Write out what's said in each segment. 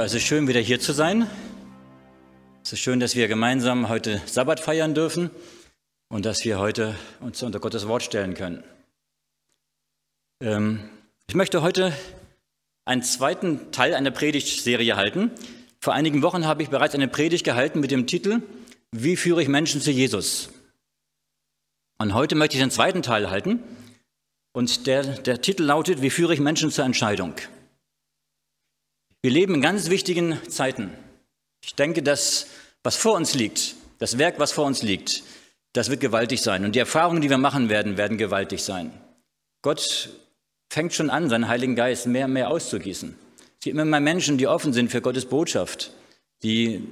Ja, es ist schön, wieder hier zu sein. Es ist schön, dass wir gemeinsam heute Sabbat feiern dürfen und dass wir heute uns unter Gottes Wort stellen können. Ähm, ich möchte heute einen zweiten Teil einer Predigtserie halten. Vor einigen Wochen habe ich bereits eine Predigt gehalten mit dem Titel Wie führe ich Menschen zu Jesus? Und heute möchte ich den zweiten Teil halten. Und der, der Titel lautet Wie führe ich Menschen zur Entscheidung? Wir leben in ganz wichtigen Zeiten. Ich denke, das, was vor uns liegt, das Werk, was vor uns liegt, das wird gewaltig sein. Und die Erfahrungen, die wir machen werden, werden gewaltig sein. Gott fängt schon an, seinen Heiligen Geist mehr und mehr auszugießen. Es gibt immer mehr Menschen, die offen sind für Gottes Botschaft, die,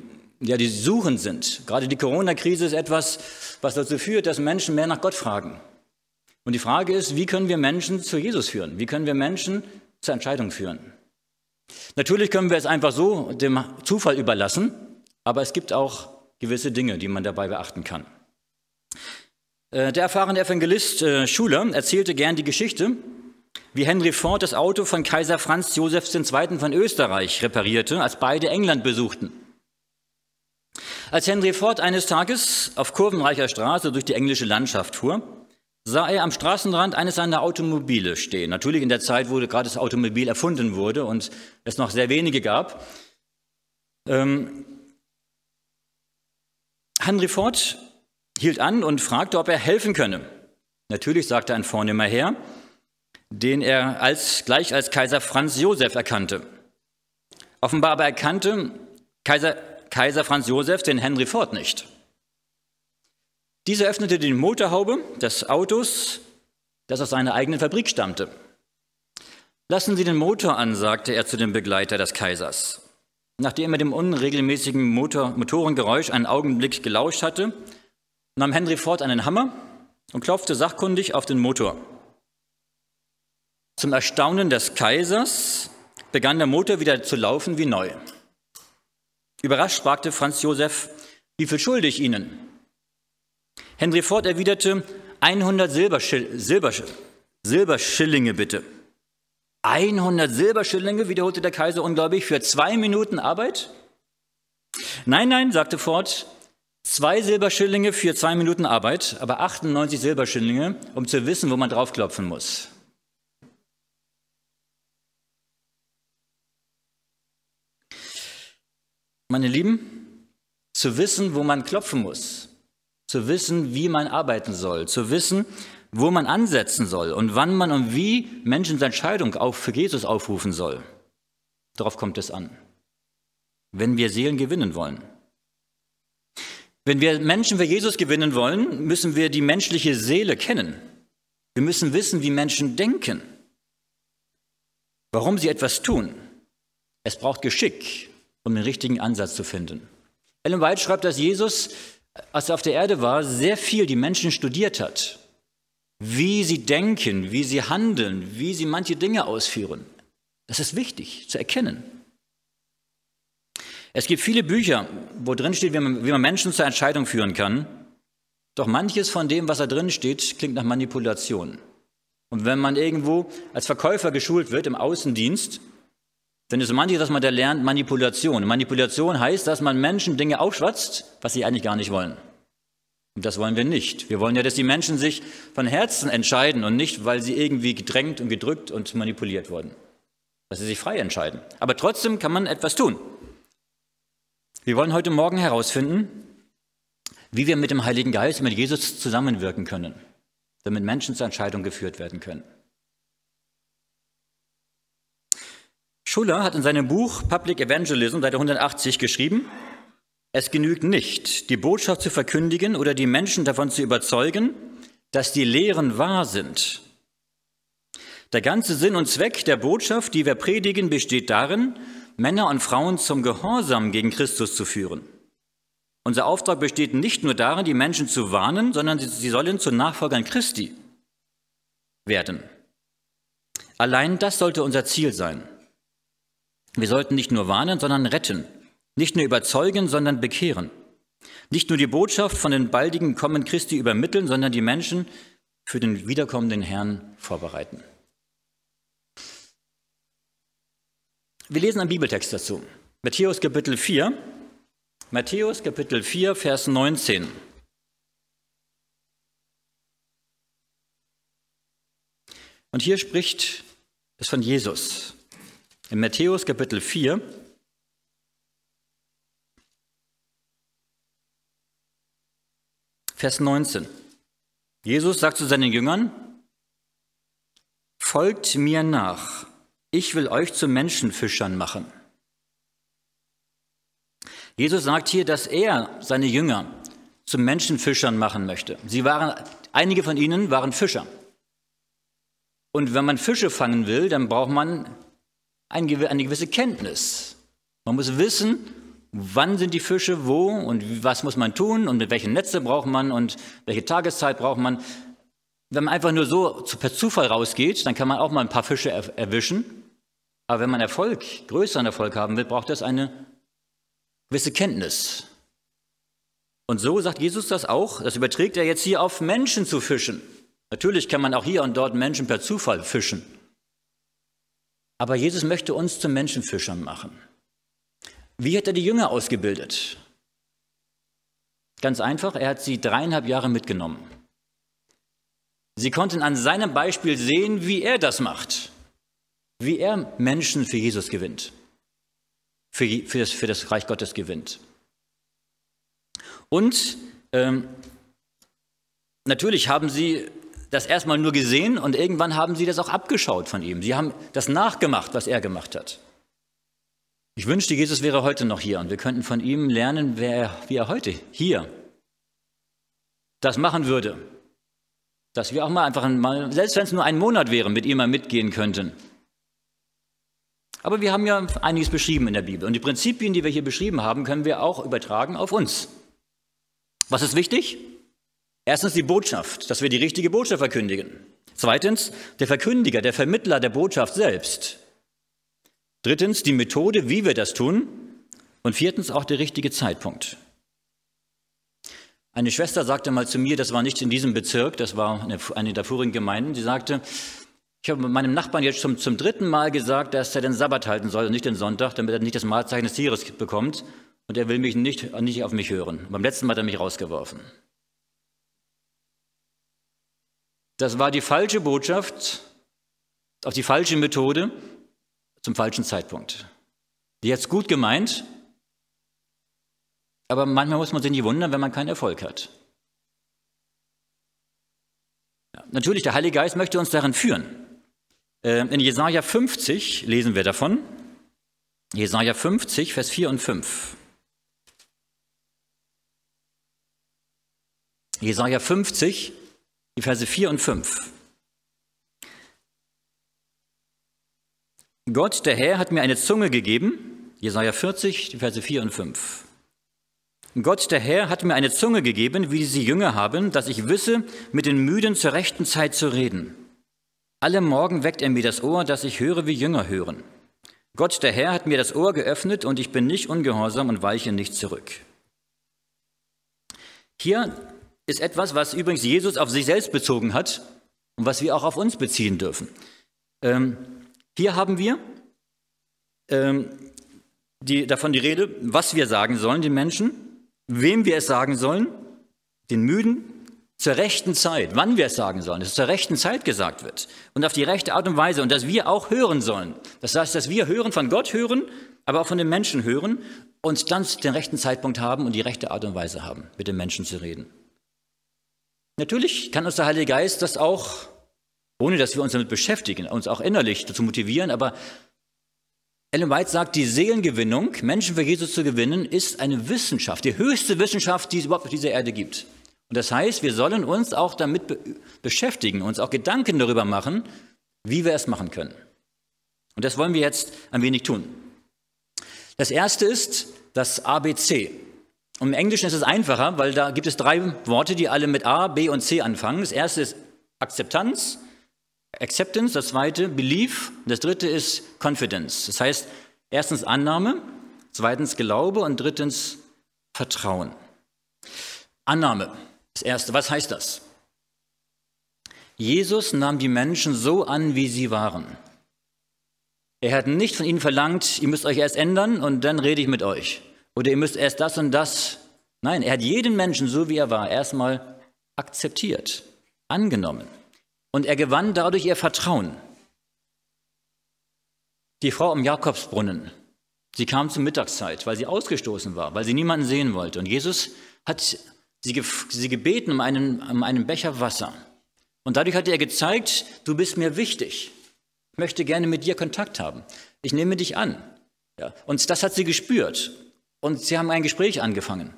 ja, die suchend sind. Gerade die Corona-Krise ist etwas, was dazu führt, dass Menschen mehr nach Gott fragen. Und die Frage ist, wie können wir Menschen zu Jesus führen? Wie können wir Menschen zur Entscheidung führen? Natürlich können wir es einfach so dem Zufall überlassen, aber es gibt auch gewisse Dinge, die man dabei beachten kann. Äh, der erfahrene Evangelist äh, Schuler erzählte gern die Geschichte, wie Henry Ford das Auto von Kaiser Franz Josef II. von Österreich reparierte, als beide England besuchten. Als Henry Ford eines Tages auf kurvenreicher Straße durch die englische Landschaft fuhr, sah er am Straßenrand eines seiner Automobile stehen. Natürlich in der Zeit, wo gerade das Automobil erfunden wurde und es noch sehr wenige gab. Ähm, Henry Ford hielt an und fragte, ob er helfen könne. Natürlich sagte ein vornehmer Herr, den er als, gleich als Kaiser Franz Josef erkannte. Offenbar aber erkannte Kaiser, Kaiser Franz Josef den Henry Ford nicht. Dieser öffnete die Motorhaube des Autos, das aus seiner eigenen Fabrik stammte. Lassen Sie den Motor an, sagte er zu dem Begleiter des Kaisers. Nachdem er dem unregelmäßigen Motor, Motorengeräusch einen Augenblick gelauscht hatte, nahm Henry Ford einen Hammer und klopfte sachkundig auf den Motor. Zum Erstaunen des Kaisers begann der Motor wieder zu laufen wie neu. Überrascht fragte Franz Josef, wie viel schulde ich Ihnen? Henry Ford erwiderte, 100 Silberschill Silber Silberschillinge bitte. 100 Silberschillinge, wiederholte der Kaiser unglaublich, für zwei Minuten Arbeit? Nein, nein, sagte Ford, zwei Silberschillinge für zwei Minuten Arbeit, aber 98 Silberschillinge, um zu wissen, wo man draufklopfen muss. Meine Lieben, zu wissen, wo man klopfen muss, zu wissen, wie man arbeiten soll, zu wissen, wo man ansetzen soll und wann man und wie Menschen seine Entscheidung auch für Jesus aufrufen soll. Darauf kommt es an. Wenn wir Seelen gewinnen wollen. Wenn wir Menschen für Jesus gewinnen wollen, müssen wir die menschliche Seele kennen. Wir müssen wissen, wie Menschen denken, warum sie etwas tun. Es braucht Geschick, um den richtigen Ansatz zu finden. Ellen White schreibt, dass Jesus als er auf der Erde war, sehr viel die Menschen studiert hat. Wie sie denken, wie sie handeln, wie sie manche Dinge ausführen. Das ist wichtig zu erkennen. Es gibt viele Bücher, wo drin steht, wie man, wie man Menschen zur Entscheidung führen kann. Doch manches von dem, was da drin steht, klingt nach Manipulation. Und wenn man irgendwo als Verkäufer geschult wird im Außendienst, denn es ist manches, was man da lernt, Manipulation. Manipulation heißt, dass man Menschen Dinge aufschwatzt, was sie eigentlich gar nicht wollen. Und das wollen wir nicht. Wir wollen ja, dass die Menschen sich von Herzen entscheiden und nicht, weil sie irgendwie gedrängt und gedrückt und manipuliert wurden. Dass sie sich frei entscheiden. Aber trotzdem kann man etwas tun. Wir wollen heute Morgen herausfinden, wie wir mit dem Heiligen Geist, mit Jesus zusammenwirken können, damit Menschen zur Entscheidung geführt werden können. Schuller hat in seinem Buch Public Evangelism, Seite 180, geschrieben, es genügt nicht, die Botschaft zu verkündigen oder die Menschen davon zu überzeugen, dass die Lehren wahr sind. Der ganze Sinn und Zweck der Botschaft, die wir predigen, besteht darin, Männer und Frauen zum Gehorsam gegen Christus zu führen. Unser Auftrag besteht nicht nur darin, die Menschen zu warnen, sondern sie sollen zu Nachfolgern Christi werden. Allein das sollte unser Ziel sein. Wir sollten nicht nur warnen, sondern retten. Nicht nur überzeugen, sondern bekehren. Nicht nur die Botschaft von den baldigen Kommen Christi übermitteln, sondern die Menschen für den wiederkommenden Herrn vorbereiten. Wir lesen einen Bibeltext dazu. Matthäus Kapitel 4. Matthäus Kapitel 4, Vers 19. Und hier spricht es von Jesus. In Matthäus Kapitel 4, Vers 19. Jesus sagt zu seinen Jüngern, Folgt mir nach, ich will euch zu Menschenfischern machen. Jesus sagt hier, dass er seine Jünger zu Menschenfischern machen möchte. Sie waren, einige von ihnen waren Fischer. Und wenn man Fische fangen will, dann braucht man eine gewisse Kenntnis. Man muss wissen, wann sind die Fische wo und was muss man tun und mit welchen Netze braucht man und welche Tageszeit braucht man. Wenn man einfach nur so per Zufall rausgeht, dann kann man auch mal ein paar Fische erwischen. Aber wenn man Erfolg, größeren Erfolg haben will, braucht das eine gewisse Kenntnis. Und so sagt Jesus das auch, das überträgt er jetzt hier auf Menschen zu fischen. Natürlich kann man auch hier und dort Menschen per Zufall fischen. Aber Jesus möchte uns zu Menschenfischern machen. Wie hat er die Jünger ausgebildet? Ganz einfach, er hat sie dreieinhalb Jahre mitgenommen. Sie konnten an seinem Beispiel sehen, wie er das macht, wie er Menschen für Jesus gewinnt, für, für, das, für das Reich Gottes gewinnt. Und ähm, natürlich haben sie das erstmal nur gesehen und irgendwann haben sie das auch abgeschaut von ihm. Sie haben das nachgemacht, was er gemacht hat. Ich wünschte, Jesus wäre heute noch hier und wir könnten von ihm lernen, wer, wie er heute hier das machen würde. Dass wir auch mal einfach mal, selbst wenn es nur ein Monat wäre, mit ihm mal mitgehen könnten. Aber wir haben ja einiges beschrieben in der Bibel und die Prinzipien, die wir hier beschrieben haben, können wir auch übertragen auf uns. Was ist wichtig? Erstens die Botschaft, dass wir die richtige Botschaft verkündigen. Zweitens der Verkündiger, der Vermittler der Botschaft selbst. Drittens die Methode, wie wir das tun. Und viertens auch der richtige Zeitpunkt. Eine Schwester sagte mal zu mir, das war nicht in diesem Bezirk, das war eine, der vorigen Gemeinden, sie sagte, ich habe meinem Nachbarn jetzt zum, zum dritten Mal gesagt, dass er den Sabbat halten soll und nicht den Sonntag, damit er nicht das Mahlzeichen des Tieres bekommt. Und er will mich nicht, nicht auf mich hören. beim letzten Mal hat er mich rausgeworfen. Das war die falsche Botschaft, auch die falsche Methode zum falschen Zeitpunkt. Die es gut gemeint, aber manchmal muss man sich nicht wundern, wenn man keinen Erfolg hat. Ja, natürlich, der Heilige Geist möchte uns darin führen. Ähm, in Jesaja 50 lesen wir davon. Jesaja 50, Vers 4 und 5. Jesaja 50, die Verse 4 und 5. Gott, der Herr, hat mir eine Zunge gegeben, Jesaja 40, die Verse 4 und 5. Gott, der Herr, hat mir eine Zunge gegeben, wie sie Jünger haben, dass ich wisse, mit den Müden zur rechten Zeit zu reden. Alle Morgen weckt er mir das Ohr, dass ich höre, wie Jünger hören. Gott, der Herr, hat mir das Ohr geöffnet und ich bin nicht ungehorsam und weiche nicht zurück. Hier ist etwas, was übrigens Jesus auf sich selbst bezogen hat und was wir auch auf uns beziehen dürfen. Ähm, hier haben wir ähm, die, davon die Rede, was wir sagen sollen den Menschen, wem wir es sagen sollen, den Müden, zur rechten Zeit, wann wir es sagen sollen, dass es zur rechten Zeit gesagt wird und auf die rechte Art und Weise und dass wir auch hören sollen. Das heißt, dass wir hören, von Gott hören, aber auch von den Menschen hören und dann den rechten Zeitpunkt haben und die rechte Art und Weise haben, mit den Menschen zu reden. Natürlich kann uns der Heilige Geist das auch, ohne dass wir uns damit beschäftigen, uns auch innerlich dazu motivieren, aber Ellen White sagt, die Seelengewinnung, Menschen für Jesus zu gewinnen, ist eine Wissenschaft, die höchste Wissenschaft, die es überhaupt auf dieser Erde gibt. Und das heißt, wir sollen uns auch damit be beschäftigen, uns auch Gedanken darüber machen, wie wir es machen können. Und das wollen wir jetzt ein wenig tun. Das erste ist das ABC. Und Im Englischen ist es einfacher, weil da gibt es drei Worte, die alle mit A, B und C anfangen. Das erste ist Akzeptanz, Acceptance, das zweite Belief, das dritte ist Confidence. Das heißt, erstens Annahme, zweitens Glaube und drittens Vertrauen. Annahme, das erste, was heißt das? Jesus nahm die Menschen so an, wie sie waren. Er hat nicht von ihnen verlangt, ihr müsst euch erst ändern und dann rede ich mit euch. Oder ihr müsst erst das und das. Nein, er hat jeden Menschen, so wie er war, erstmal akzeptiert, angenommen. Und er gewann dadurch ihr Vertrauen. Die Frau am Jakobsbrunnen, sie kam zur Mittagszeit, weil sie ausgestoßen war, weil sie niemanden sehen wollte. Und Jesus hat sie, sie gebeten um einen, um einen Becher Wasser. Und dadurch hat er gezeigt, du bist mir wichtig. Ich möchte gerne mit dir Kontakt haben. Ich nehme dich an. Ja, und das hat sie gespürt. Und sie haben ein Gespräch angefangen.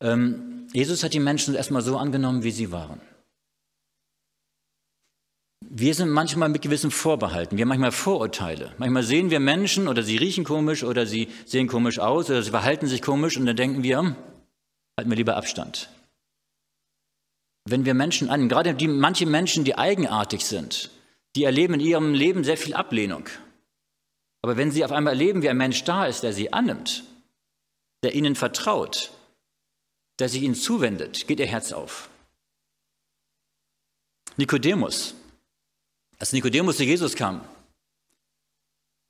Ähm, Jesus hat die Menschen erstmal so angenommen, wie sie waren. Wir sind manchmal mit gewissen Vorbehalten, wir haben manchmal Vorurteile. Manchmal sehen wir Menschen oder sie riechen komisch oder sie sehen komisch aus oder sie verhalten sich komisch und dann denken wir, hm, halten wir lieber Abstand. Wenn wir Menschen an, gerade die, manche Menschen, die eigenartig sind, die erleben in ihrem Leben sehr viel Ablehnung. Aber wenn sie auf einmal erleben, wie ein Mensch da ist, der sie annimmt, der ihnen vertraut, der sich ihnen zuwendet, geht ihr Herz auf. Nikodemus, als Nikodemus zu Jesus kam,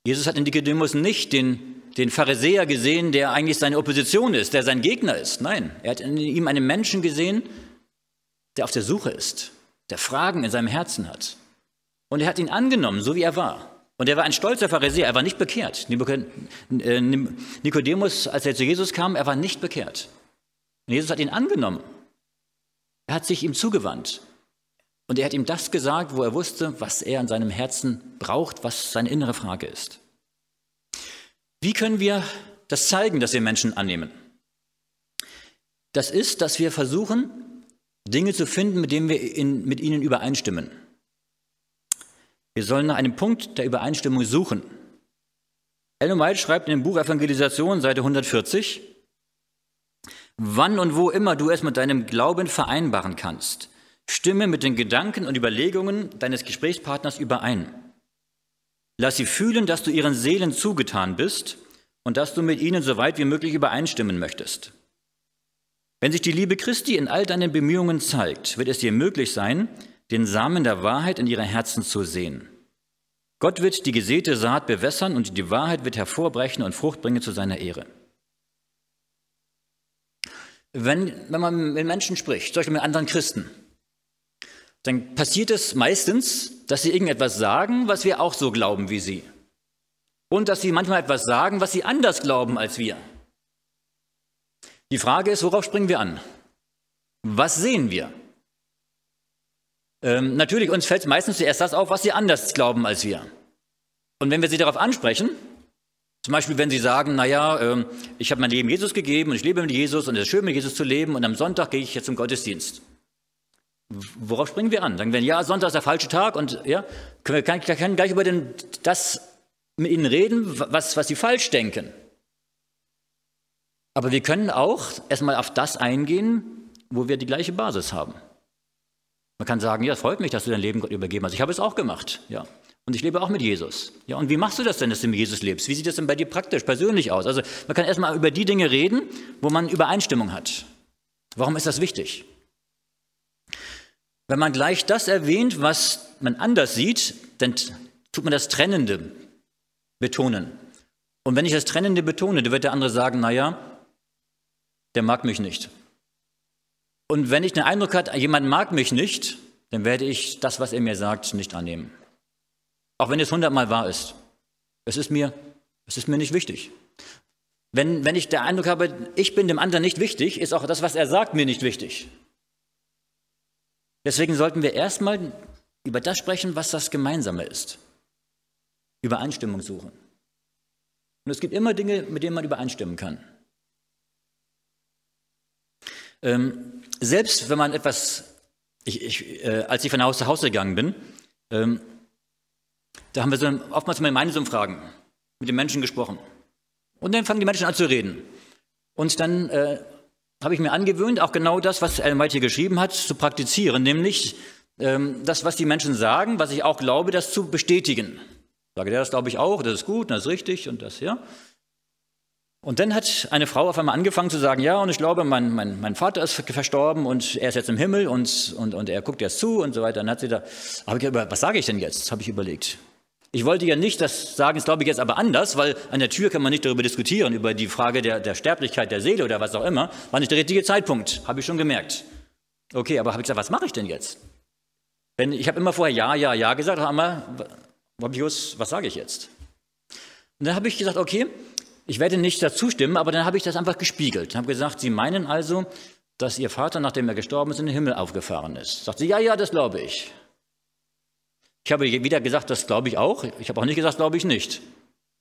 Jesus hat in Nikodemus nicht den, den Pharisäer gesehen, der eigentlich seine Opposition ist, der sein Gegner ist. Nein, er hat in ihm einen Menschen gesehen, der auf der Suche ist, der Fragen in seinem Herzen hat. Und er hat ihn angenommen, so wie er war. Und er war ein stolzer Pharisäer, er war nicht bekehrt. Äh, Nikodemus, als er zu Jesus kam, er war nicht bekehrt. Und Jesus hat ihn angenommen. Er hat sich ihm zugewandt. Und er hat ihm das gesagt, wo er wusste, was er in seinem Herzen braucht, was seine innere Frage ist. Wie können wir das zeigen, dass wir Menschen annehmen? Das ist, dass wir versuchen, Dinge zu finden, mit denen wir in, mit ihnen übereinstimmen. Wir sollen nach einem Punkt der Übereinstimmung suchen. Ellen White schreibt in dem Buch Evangelisation, Seite 140, wann und wo immer du es mit deinem Glauben vereinbaren kannst, Stimme mit den Gedanken und Überlegungen deines Gesprächspartners überein. Lass sie fühlen, dass du ihren Seelen zugetan bist und dass du mit ihnen so weit wie möglich übereinstimmen möchtest. Wenn sich die Liebe Christi in all deinen Bemühungen zeigt, wird es dir möglich sein, den Samen der Wahrheit in ihre Herzen zu sehen. Gott wird die gesäte Saat bewässern und die Wahrheit wird hervorbrechen und Frucht bringen zu seiner Ehre. Wenn, wenn man mit Menschen spricht, zum Beispiel mit anderen Christen, dann passiert es meistens, dass sie irgendetwas sagen, was wir auch so glauben wie sie. Und dass sie manchmal etwas sagen, was sie anders glauben als wir. Die Frage ist, worauf springen wir an? Was sehen wir? Ähm, natürlich, uns fällt meistens zuerst das auf, was sie anders glauben als wir. Und wenn wir sie darauf ansprechen, zum Beispiel, wenn sie sagen, naja, ähm, ich habe mein Leben Jesus gegeben und ich lebe mit Jesus und es ist schön, mit Jesus zu leben und am Sonntag gehe ich jetzt zum Gottesdienst. Worauf springen wir an? Sagen wir, ja, Sonntag ist der falsche Tag und ja, können wir kann, kann gleich über den, das mit ihnen reden, was, was sie falsch denken. Aber wir können auch erstmal auf das eingehen, wo wir die gleiche Basis haben. Man kann sagen, ja, es freut mich, dass du dein Leben Gott übergeben hast. Ich habe es auch gemacht, ja. Und ich lebe auch mit Jesus. Ja, und wie machst du das denn, dass du mit Jesus lebst? Wie sieht das denn bei dir praktisch, persönlich aus? Also man kann erstmal über die Dinge reden, wo man Übereinstimmung hat. Warum ist das wichtig? Wenn man gleich das erwähnt, was man anders sieht, dann tut man das Trennende betonen. Und wenn ich das Trennende betone, dann wird der andere sagen, naja, der mag mich nicht. Und wenn ich den Eindruck habe, jemand mag mich nicht, dann werde ich das, was er mir sagt, nicht annehmen. Auch wenn es hundertmal wahr ist. Es ist mir, es ist mir nicht wichtig. Wenn, wenn ich den Eindruck habe, ich bin dem anderen nicht wichtig, ist auch das, was er sagt, mir nicht wichtig. Deswegen sollten wir erstmal über das sprechen, was das Gemeinsame ist. Übereinstimmung suchen. Und es gibt immer Dinge, mit denen man übereinstimmen kann. Ähm, selbst wenn man etwas, ich, ich, äh, als ich von Haus zu Hause gegangen bin, ähm, da haben wir so oftmals mal Meinungsumfragen mit den Menschen gesprochen. Und dann fangen die Menschen an zu reden. Und dann äh, habe ich mir angewöhnt, auch genau das, was Ellen White hier geschrieben hat, zu praktizieren, nämlich ähm, das, was die Menschen sagen, was ich auch glaube, das zu bestätigen. Sage, ja, das glaube ich auch, das ist gut, das ist richtig und das, ja. Und dann hat eine Frau auf einmal angefangen zu sagen, ja, und ich glaube, mein, mein, mein Vater ist verstorben und er ist jetzt im Himmel und, und, und er guckt jetzt zu und so weiter. Dann hat sie da, aber was sage ich denn jetzt, habe ich überlegt. Ich wollte ja nicht das sagen, das glaube ich jetzt aber anders, weil an der Tür kann man nicht darüber diskutieren, über die Frage der, der Sterblichkeit der Seele oder was auch immer. War nicht der richtige Zeitpunkt, habe ich schon gemerkt. Okay, aber habe ich gesagt, was mache ich denn jetzt? Wenn, ich habe immer vorher Ja, Ja, Ja gesagt, aber was sage ich jetzt? Und dann habe ich gesagt, okay, ich werde nicht dazu stimmen, aber dann habe ich das einfach gespiegelt. Ich habe gesagt, Sie meinen also, dass Ihr Vater, nachdem er gestorben ist, in den Himmel aufgefahren ist. Sagt sie, ja, ja, das glaube ich. Ich habe wieder gesagt, das glaube ich auch. Ich habe auch nicht gesagt, glaube ich nicht.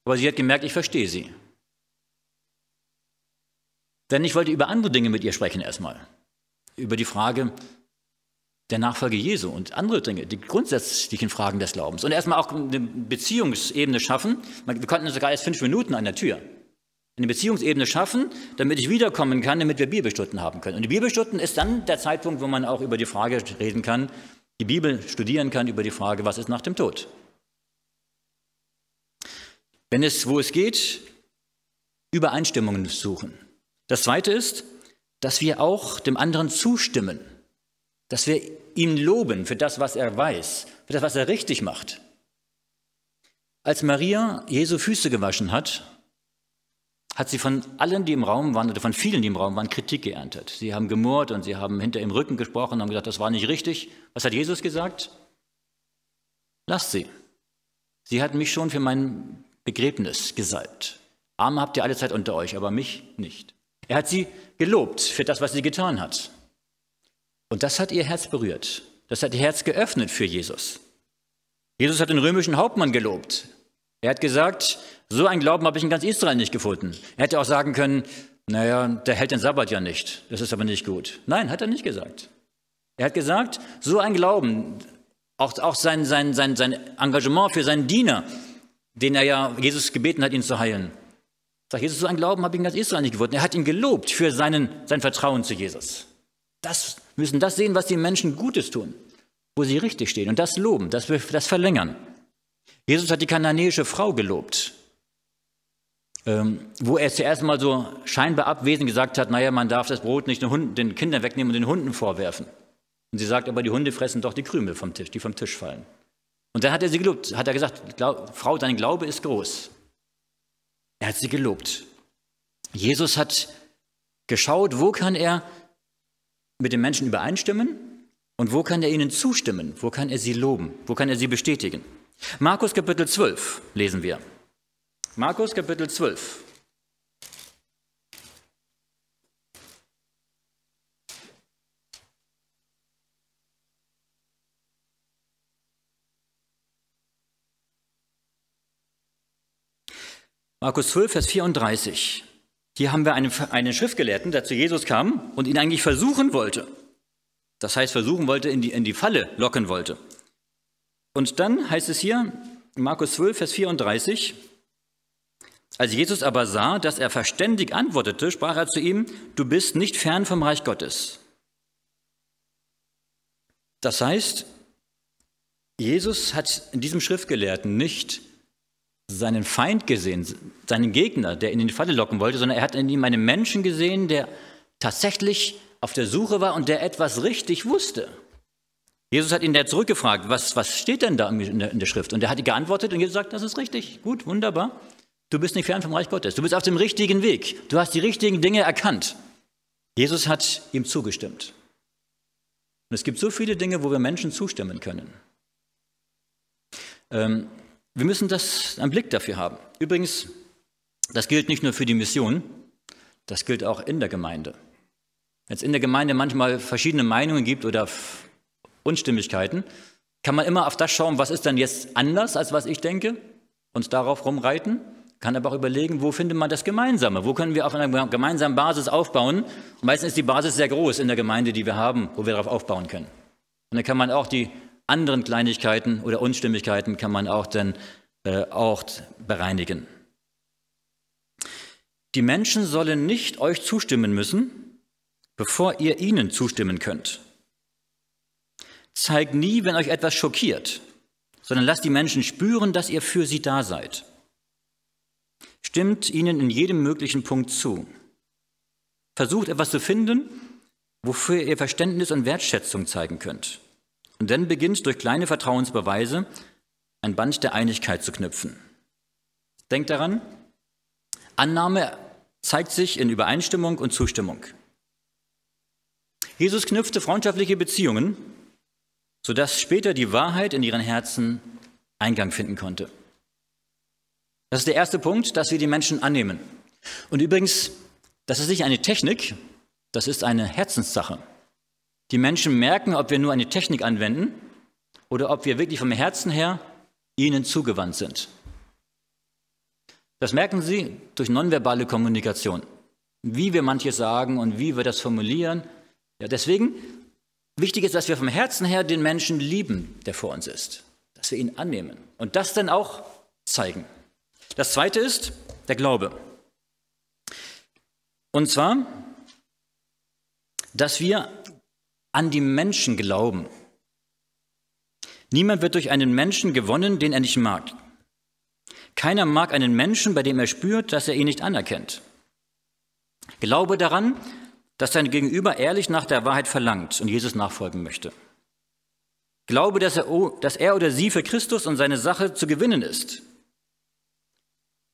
Aber sie hat gemerkt, ich verstehe sie. Denn ich wollte über andere Dinge mit ihr sprechen erstmal. Über die Frage der Nachfolge Jesu und andere Dinge, die grundsätzlichen Fragen des Glaubens. Und erstmal auch eine Beziehungsebene schaffen. Wir konnten sogar erst fünf Minuten an der Tür. Eine Beziehungsebene schaffen, damit ich wiederkommen kann, damit wir Bibelstunden haben können. Und die Bibelstunden ist dann der Zeitpunkt, wo man auch über die Frage reden kann, die Bibel studieren kann über die Frage, was ist nach dem Tod. Wenn es, wo es geht, Übereinstimmungen suchen. Das Zweite ist, dass wir auch dem anderen zustimmen, dass wir ihn loben für das, was er weiß, für das, was er richtig macht. Als Maria Jesu Füße gewaschen hat, hat sie von allen, die im Raum waren, oder von vielen, die im Raum waren, Kritik geerntet. Sie haben gemurrt und sie haben hinter im Rücken gesprochen und haben gesagt, das war nicht richtig. Was hat Jesus gesagt? Lasst sie. Sie hat mich schon für mein Begräbnis gesalbt. Arme habt ihr alle Zeit unter euch, aber mich nicht. Er hat sie gelobt für das, was sie getan hat. Und das hat ihr Herz berührt. Das hat ihr Herz geöffnet für Jesus. Jesus hat den römischen Hauptmann gelobt. Er hat gesagt, so ein Glauben habe ich in ganz Israel nicht gefunden. Er hätte auch sagen können, naja, der hält den Sabbat ja nicht, das ist aber nicht gut. Nein, hat er nicht gesagt. Er hat gesagt, so ein Glauben, auch, auch sein, sein, sein, sein Engagement für seinen Diener, den er ja Jesus gebeten hat, ihn zu heilen. Sagt Jesus, so ein Glauben habe ich in ganz Israel nicht gefunden. Er hat ihn gelobt für seinen, sein Vertrauen zu Jesus. Das müssen das sehen, was die Menschen Gutes tun, wo sie richtig stehen und das loben, das, das verlängern. Jesus hat die kananäische Frau gelobt, wo er zuerst mal so scheinbar abwesend gesagt hat, naja, man darf das Brot nicht den, Hunden, den Kindern wegnehmen und den Hunden vorwerfen. Und sie sagt, aber die Hunde fressen doch die Krümel vom Tisch, die vom Tisch fallen. Und dann hat er sie gelobt, hat er gesagt, Frau, dein Glaube ist groß. Er hat sie gelobt. Jesus hat geschaut, wo kann er mit den Menschen übereinstimmen und wo kann er ihnen zustimmen, wo kann er sie loben, wo kann er sie bestätigen. Markus Kapitel 12 lesen wir. Markus Kapitel 12. Markus 12, Vers 34. Hier haben wir einen, einen Schriftgelehrten, der zu Jesus kam und ihn eigentlich versuchen wollte. Das heißt, versuchen wollte, in die, in die Falle locken wollte. Und dann heißt es hier, Markus 12, Vers 34, als Jesus aber sah, dass er verständig antwortete, sprach er zu ihm, du bist nicht fern vom Reich Gottes. Das heißt, Jesus hat in diesem Schriftgelehrten nicht seinen Feind gesehen, seinen Gegner, der ihn in die Falle locken wollte, sondern er hat in ihm einen Menschen gesehen, der tatsächlich auf der Suche war und der etwas richtig wusste. Jesus hat ihn da zurückgefragt, was, was steht denn da in der, in der Schrift? Und er hat geantwortet und Jesus sagt, das ist richtig, gut, wunderbar. Du bist nicht fern vom Reich Gottes, du bist auf dem richtigen Weg, du hast die richtigen Dinge erkannt. Jesus hat ihm zugestimmt. Und es gibt so viele Dinge, wo wir Menschen zustimmen können. Ähm, wir müssen das einen Blick dafür haben. Übrigens, das gilt nicht nur für die Mission, das gilt auch in der Gemeinde. Wenn es in der Gemeinde manchmal verschiedene Meinungen gibt oder Unstimmigkeiten, kann man immer auf das schauen, was ist denn jetzt anders, als was ich denke, und darauf rumreiten. Kann aber auch überlegen, wo findet man das Gemeinsame? Wo können wir auf einer gemeinsamen Basis aufbauen? Und meistens ist die Basis sehr groß in der Gemeinde, die wir haben, wo wir darauf aufbauen können. Und dann kann man auch die anderen Kleinigkeiten oder Unstimmigkeiten kann man auch dann äh, auch bereinigen. Die Menschen sollen nicht euch zustimmen müssen, bevor ihr ihnen zustimmen könnt. Zeigt nie, wenn euch etwas schockiert, sondern lasst die Menschen spüren, dass ihr für sie da seid. Stimmt ihnen in jedem möglichen Punkt zu. Versucht etwas zu finden, wofür ihr Verständnis und Wertschätzung zeigen könnt. Und dann beginnt durch kleine Vertrauensbeweise ein Band der Einigkeit zu knüpfen. Denkt daran, Annahme zeigt sich in Übereinstimmung und Zustimmung. Jesus knüpfte freundschaftliche Beziehungen, sodass später die Wahrheit in ihren Herzen Eingang finden konnte. Das ist der erste Punkt, dass wir die Menschen annehmen. Und übrigens, das ist nicht eine Technik, das ist eine Herzenssache. Die Menschen merken, ob wir nur eine Technik anwenden oder ob wir wirklich vom Herzen her ihnen zugewandt sind. Das merken sie durch nonverbale Kommunikation. Wie wir manches sagen und wie wir das formulieren. Ja, deswegen wichtig ist, dass wir vom Herzen her den Menschen lieben, der vor uns ist. Dass wir ihn annehmen und das dann auch zeigen. Das zweite ist der Glaube. Und zwar, dass wir an die Menschen glauben. Niemand wird durch einen Menschen gewonnen, den er nicht mag. Keiner mag einen Menschen, bei dem er spürt, dass er ihn nicht anerkennt. Glaube daran, dass dein Gegenüber ehrlich nach der Wahrheit verlangt und Jesus nachfolgen möchte. Glaube, dass er, dass er oder sie für Christus und seine Sache zu gewinnen ist.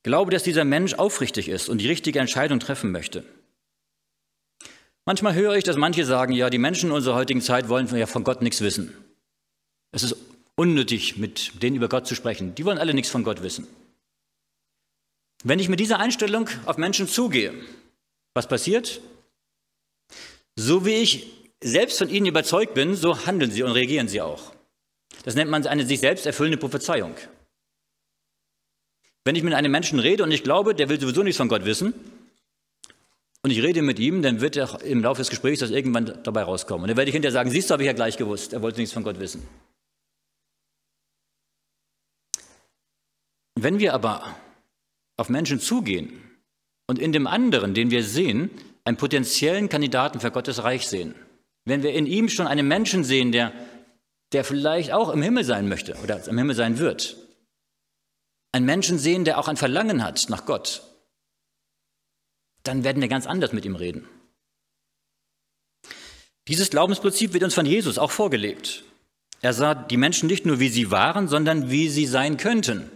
Glaube, dass dieser Mensch aufrichtig ist und die richtige Entscheidung treffen möchte. Manchmal höre ich, dass manche sagen, ja, die Menschen in unserer heutigen Zeit wollen ja von Gott nichts wissen. Es ist unnötig, mit denen über Gott zu sprechen. Die wollen alle nichts von Gott wissen. Wenn ich mit dieser Einstellung auf Menschen zugehe, was passiert? So wie ich selbst von ihnen überzeugt bin, so handeln sie und reagieren sie auch. Das nennt man eine sich selbst erfüllende Prophezeiung. Wenn ich mit einem Menschen rede und ich glaube, der will sowieso nichts von Gott wissen, und ich rede mit ihm, dann wird er im Laufe des Gesprächs das irgendwann dabei rauskommen. Und dann werde ich hinterher sagen, siehst du, habe ich ja gleich gewusst, er wollte nichts von Gott wissen. Wenn wir aber auf Menschen zugehen und in dem anderen, den wir sehen, einen potenziellen Kandidaten für Gottes Reich sehen, wenn wir in ihm schon einen Menschen sehen, der, der vielleicht auch im Himmel sein möchte oder im Himmel sein wird, einen Menschen sehen, der auch ein Verlangen hat nach Gott, dann werden wir ganz anders mit ihm reden. Dieses Glaubensprinzip wird uns von Jesus auch vorgelebt. Er sah die Menschen nicht nur, wie sie waren, sondern wie sie sein könnten.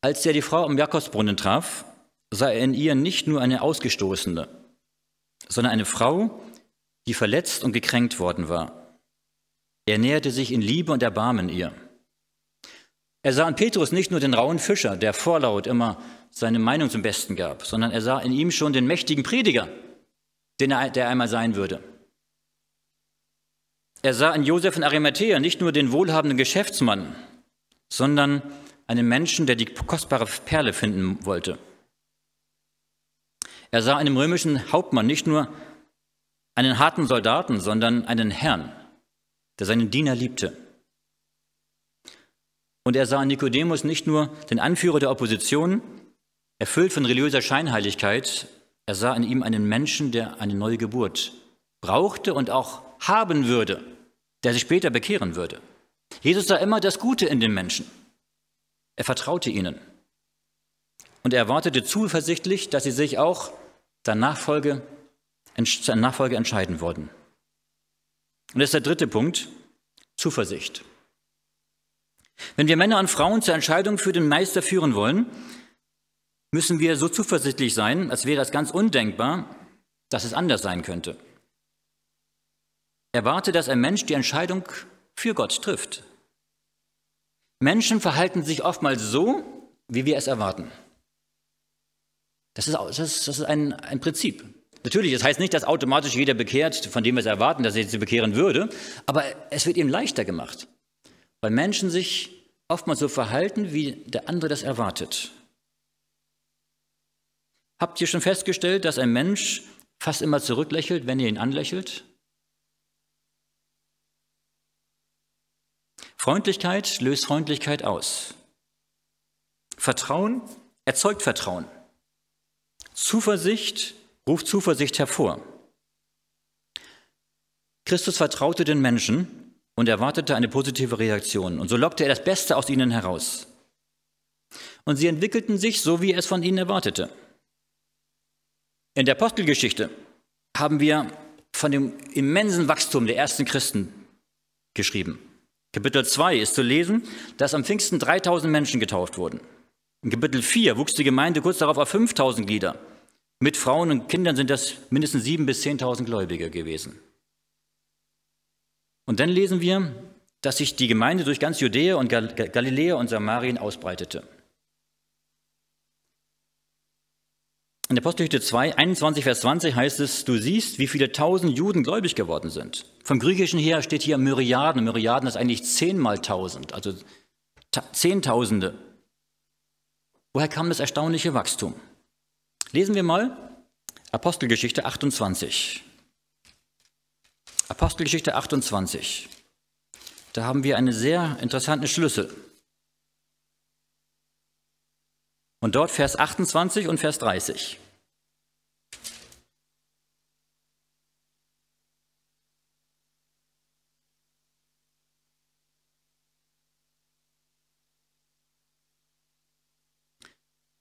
Als er die Frau am Jakobsbrunnen traf, sah er in ihr nicht nur eine Ausgestoßene, sondern eine Frau, die verletzt und gekränkt worden war. Er näherte sich in Liebe und Erbarmen ihr. Er sah in Petrus nicht nur den rauen Fischer, der vorlaut immer seine Meinung zum Besten gab, sondern er sah in ihm schon den mächtigen Prediger, den er, der einmal sein würde. Er sah in Josef von Arimathea nicht nur den wohlhabenden Geschäftsmann, sondern einen Menschen, der die kostbare Perle finden wollte. Er sah in dem römischen Hauptmann nicht nur einen harten Soldaten, sondern einen Herrn, der seinen Diener liebte. Und er sah in Nikodemus nicht nur den Anführer der Opposition, erfüllt von religiöser Scheinheiligkeit, er sah in ihm einen Menschen, der eine neue Geburt brauchte und auch haben würde, der sich später bekehren würde. Jesus sah immer das Gute in den Menschen. Er vertraute ihnen. Und er erwartete zuversichtlich, dass sie sich auch der Nachfolge, zur Nachfolge entscheiden würden. Und das ist der dritte Punkt, Zuversicht. Wenn wir Männer und Frauen zur Entscheidung für den Meister führen wollen, müssen wir so zuversichtlich sein, als wäre es ganz undenkbar, dass es anders sein könnte. Erwarte, dass ein Mensch die Entscheidung für Gott trifft. Menschen verhalten sich oftmals so, wie wir es erwarten. Das ist, das das ist ein, ein Prinzip. Natürlich, das heißt nicht, dass automatisch jeder bekehrt, von dem wir es erwarten, dass er sich bekehren würde, aber es wird ihm leichter gemacht. Weil Menschen sich oftmals so verhalten, wie der andere das erwartet. Habt ihr schon festgestellt, dass ein Mensch fast immer zurücklächelt, wenn ihr ihn anlächelt? Freundlichkeit löst Freundlichkeit aus. Vertrauen erzeugt Vertrauen. Zuversicht ruft Zuversicht hervor. Christus vertraute den Menschen und erwartete eine positive Reaktion. Und so lockte er das Beste aus ihnen heraus. Und sie entwickelten sich so, wie er es von ihnen erwartete. In der Apostelgeschichte haben wir von dem immensen Wachstum der ersten Christen geschrieben. Kapitel 2 ist zu lesen, dass am Pfingsten 3000 Menschen getauft wurden. In Kapitel 4 wuchs die Gemeinde kurz darauf auf 5000 Glieder. Mit Frauen und Kindern sind das mindestens 7.000 bis 10.000 Gläubige gewesen. Und dann lesen wir, dass sich die Gemeinde durch ganz Judäa und Galiläa und Samarien ausbreitete. In Apostelgeschichte 2, 21, Vers 20 heißt es, du siehst, wie viele tausend Juden gläubig geworden sind. Vom Griechischen her steht hier Myriaden. Myriaden ist eigentlich zehnmal tausend, also Zehntausende. Woher kam das erstaunliche Wachstum? Lesen wir mal Apostelgeschichte 28. Apostelgeschichte 28. Da haben wir einen sehr interessanten Schlüssel. Und dort Vers 28 und Vers 30.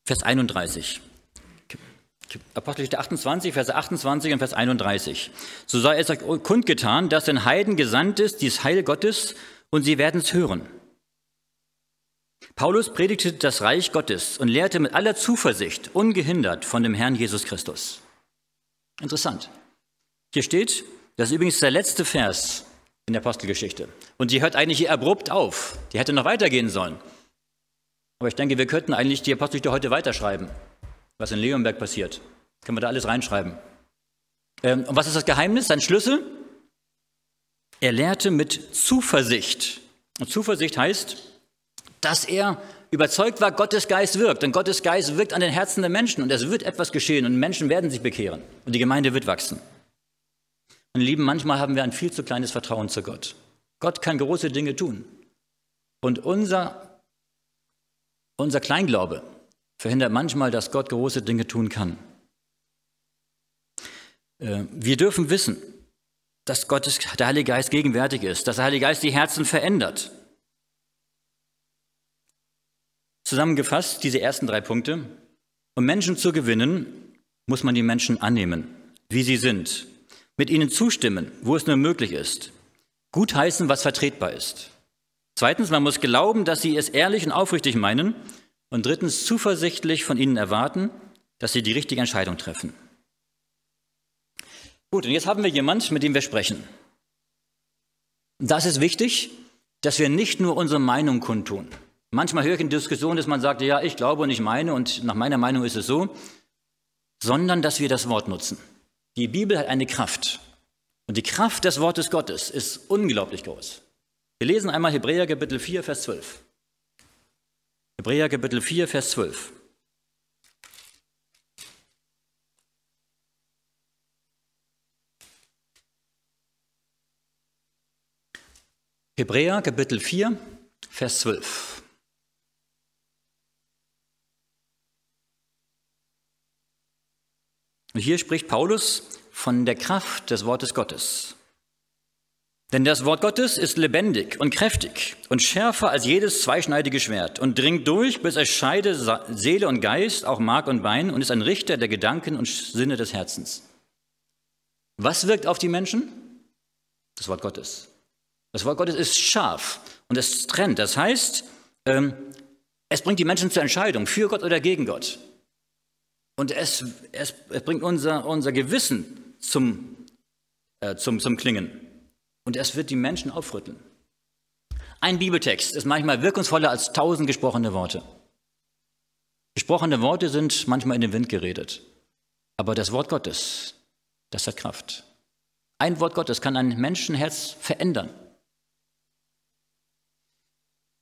Vers 31. Apostelgeschichte 28, Vers 28 und Vers 31. So sei es kundgetan, dass den Heiden gesandt ist, dies Heil Gottes, und sie werden es hören. Paulus predigte das Reich Gottes und lehrte mit aller Zuversicht, ungehindert von dem Herrn Jesus Christus. Interessant. Hier steht, das ist übrigens der letzte Vers in der Apostelgeschichte. Und die hört eigentlich hier abrupt auf. Die hätte noch weitergehen sollen. Aber ich denke, wir könnten eigentlich die Apostelgeschichte heute weiterschreiben, was in Leonberg passiert. Können wir da alles reinschreiben. Ähm, und was ist das Geheimnis, sein Schlüssel? Er lehrte mit Zuversicht. Und Zuversicht heißt, dass er überzeugt war, Gottes Geist wirkt. Und Gottes Geist wirkt an den Herzen der Menschen und es wird etwas geschehen und Menschen werden sich bekehren und die Gemeinde wird wachsen. Und lieben, manchmal haben wir ein viel zu kleines Vertrauen zu Gott. Gott kann große Dinge tun. Und unser, unser Kleinglaube verhindert manchmal, dass Gott große Dinge tun kann. Äh, wir dürfen wissen, dass Gottes, der Heilige Geist gegenwärtig ist, dass der Heilige Geist die Herzen verändert. Zusammengefasst, diese ersten drei Punkte. Um Menschen zu gewinnen, muss man die Menschen annehmen, wie sie sind, mit ihnen zustimmen, wo es nur möglich ist, gutheißen, was vertretbar ist. Zweitens, man muss glauben, dass sie es ehrlich und aufrichtig meinen. Und drittens, zuversichtlich von ihnen erwarten, dass sie die richtige Entscheidung treffen. Gut, und jetzt haben wir jemand, mit dem wir sprechen. Das ist wichtig, dass wir nicht nur unsere Meinung kundtun. Manchmal höre ich in Diskussionen, dass man sagt, ja, ich glaube und ich meine und nach meiner Meinung ist es so, sondern dass wir das Wort nutzen. Die Bibel hat eine Kraft. Und die Kraft des Wortes Gottes ist unglaublich groß. Wir lesen einmal Hebräer Kapitel 4, Vers 12. Hebräer Kapitel 4, Vers 12. Hebräer Kapitel 4, Vers 12. Und hier spricht Paulus von der Kraft des Wortes Gottes. Denn das Wort Gottes ist lebendig und kräftig und schärfer als jedes zweischneidige Schwert und dringt durch, bis es scheide Seele und Geist, auch Mark und Bein und ist ein Richter der Gedanken und Sinne des Herzens. Was wirkt auf die Menschen? Das Wort Gottes. Das Wort Gottes ist scharf und es trennt. Das heißt, ähm, es bringt die Menschen zur Entscheidung, für Gott oder gegen Gott. Und es, es, bringt unser, unser Gewissen zum, äh, zum, zum Klingen. Und es wird die Menschen aufrütteln. Ein Bibeltext ist manchmal wirkungsvoller als tausend gesprochene Worte. Gesprochene Worte sind manchmal in den Wind geredet. Aber das Wort Gottes, das hat Kraft. Ein Wort Gottes kann ein Menschenherz verändern.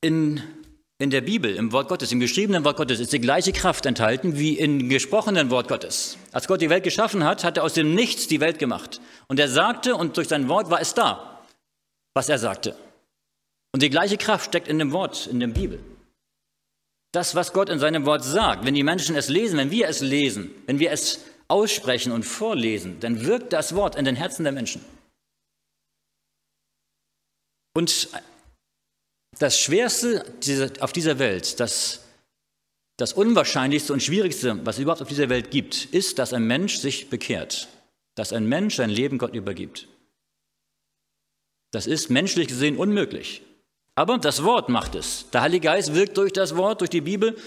In in der Bibel, im Wort Gottes, im geschriebenen Wort Gottes ist die gleiche Kraft enthalten wie im gesprochenen Wort Gottes. Als Gott die Welt geschaffen hat, hat er aus dem Nichts die Welt gemacht. Und er sagte, und durch sein Wort war es da, was er sagte. Und die gleiche Kraft steckt in dem Wort, in der Bibel. Das, was Gott in seinem Wort sagt, wenn die Menschen es lesen, wenn wir es lesen, wenn wir es aussprechen und vorlesen, dann wirkt das Wort in den Herzen der Menschen. Und das Schwerste auf dieser Welt, das, das Unwahrscheinlichste und Schwierigste, was es überhaupt auf dieser Welt gibt, ist, dass ein Mensch sich bekehrt, dass ein Mensch sein Leben Gott übergibt. Das ist menschlich gesehen unmöglich. Aber das Wort macht es. Der Heilige Geist wirkt durch das Wort, durch die Bibel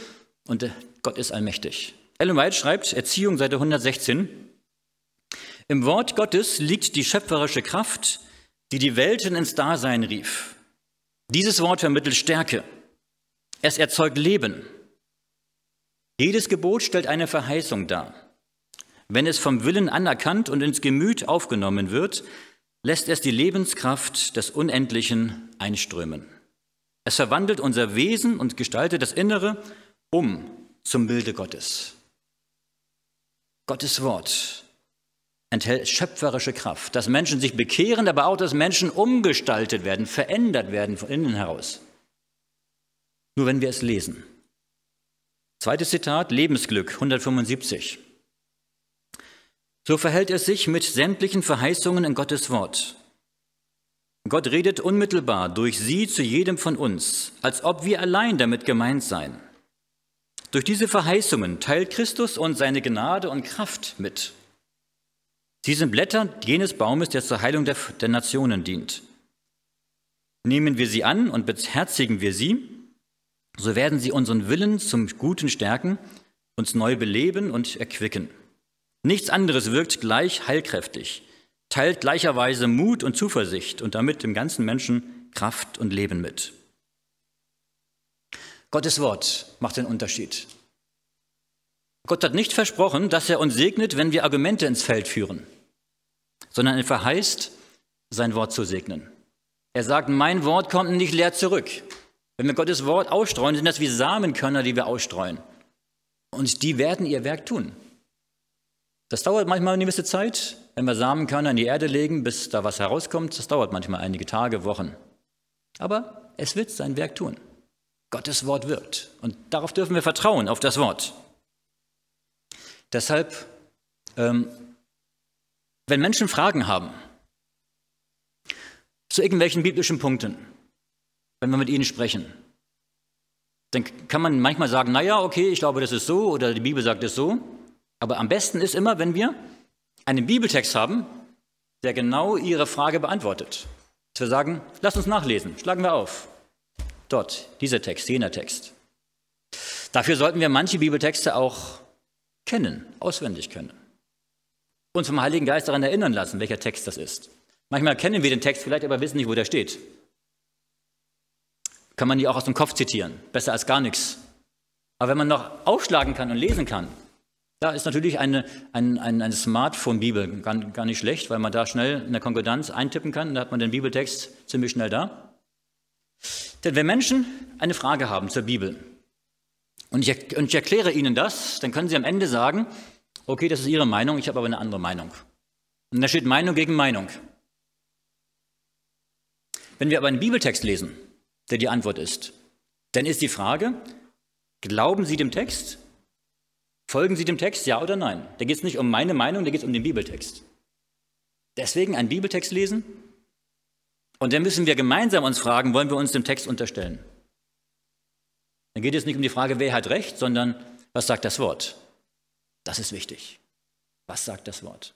und Gott ist allmächtig. Ellen White schreibt, Erziehung Seite 116, im Wort Gottes liegt die schöpferische Kraft, die die Welten ins Dasein rief. Dieses Wort vermittelt Stärke. Es erzeugt Leben. Jedes Gebot stellt eine Verheißung dar. Wenn es vom Willen anerkannt und ins Gemüt aufgenommen wird, lässt es die Lebenskraft des Unendlichen einströmen. Es verwandelt unser Wesen und gestaltet das Innere um zum Bilde Gottes. Gottes Wort enthält schöpferische Kraft, dass Menschen sich bekehren, aber auch, dass Menschen umgestaltet werden, verändert werden von innen heraus. Nur wenn wir es lesen. Zweites Zitat, Lebensglück 175. So verhält es sich mit sämtlichen Verheißungen in Gottes Wort. Gott redet unmittelbar durch sie zu jedem von uns, als ob wir allein damit gemeint seien. Durch diese Verheißungen teilt Christus uns seine Gnade und Kraft mit. Sie sind Blätter jenes Baumes, der zur Heilung der, der Nationen dient. Nehmen wir sie an und beherzigen wir sie, so werden sie unseren Willen zum Guten stärken, uns neu beleben und erquicken. Nichts anderes wirkt gleich heilkräftig, teilt gleicherweise Mut und Zuversicht und damit dem ganzen Menschen Kraft und Leben mit. Gottes Wort macht den Unterschied. Gott hat nicht versprochen, dass er uns segnet, wenn wir Argumente ins Feld führen sondern er verheißt, sein Wort zu segnen. Er sagt, mein Wort kommt nicht leer zurück. Wenn wir Gottes Wort ausstreuen, sind das wie Samenkörner, die wir ausstreuen. Und die werden ihr Werk tun. Das dauert manchmal eine gewisse Zeit, wenn wir Samenkörner in die Erde legen, bis da was herauskommt. Das dauert manchmal einige Tage, Wochen. Aber es wird sein Werk tun. Gottes Wort wirkt. Und darauf dürfen wir vertrauen, auf das Wort. Deshalb ähm, wenn Menschen Fragen haben zu irgendwelchen biblischen Punkten, wenn wir mit ihnen sprechen, dann kann man manchmal sagen, naja, okay, ich glaube, das ist so oder die Bibel sagt es so. Aber am besten ist immer, wenn wir einen Bibeltext haben, der genau Ihre Frage beantwortet. Dass wir sagen, lass uns nachlesen, schlagen wir auf. Dort, dieser Text, jener Text. Dafür sollten wir manche Bibeltexte auch kennen, auswendig können uns vom Heiligen Geist daran erinnern lassen, welcher Text das ist. Manchmal kennen wir den Text vielleicht, aber wissen nicht, wo der steht. Kann man die auch aus dem Kopf zitieren, besser als gar nichts. Aber wenn man noch aufschlagen kann und lesen kann, da ist natürlich eine, ein, ein, eine Smartphone-Bibel gar, gar nicht schlecht, weil man da schnell in der Konkordanz eintippen kann, da hat man den Bibeltext ziemlich schnell da. Denn wenn Menschen eine Frage haben zur Bibel und ich, und ich erkläre ihnen das, dann können sie am Ende sagen, Okay, das ist Ihre Meinung, ich habe aber eine andere Meinung. Und da steht Meinung gegen Meinung. Wenn wir aber einen Bibeltext lesen, der die Antwort ist, dann ist die Frage, glauben Sie dem Text? Folgen Sie dem Text, ja oder nein? Da geht es nicht um meine Meinung, da geht es um den Bibeltext. Deswegen einen Bibeltext lesen. Und dann müssen wir gemeinsam uns fragen, wollen wir uns dem Text unterstellen? Dann geht es nicht um die Frage, wer hat recht, sondern was sagt das Wort? Das ist wichtig. Was sagt das Wort?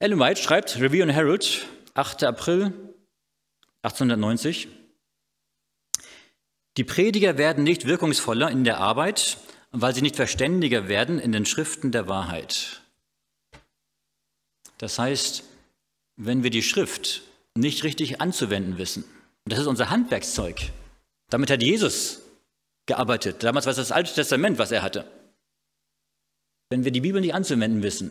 Ellen White schreibt, Review and Herald, 8. April 1890, die Prediger werden nicht wirkungsvoller in der Arbeit, weil sie nicht verständiger werden in den Schriften der Wahrheit. Das heißt, wenn wir die Schrift nicht richtig anzuwenden wissen, das ist unser Handwerkszeug, damit hat Jesus gearbeitet. Damals war es das Alte Testament, was er hatte. Wenn wir die Bibel nicht anzuwenden wissen,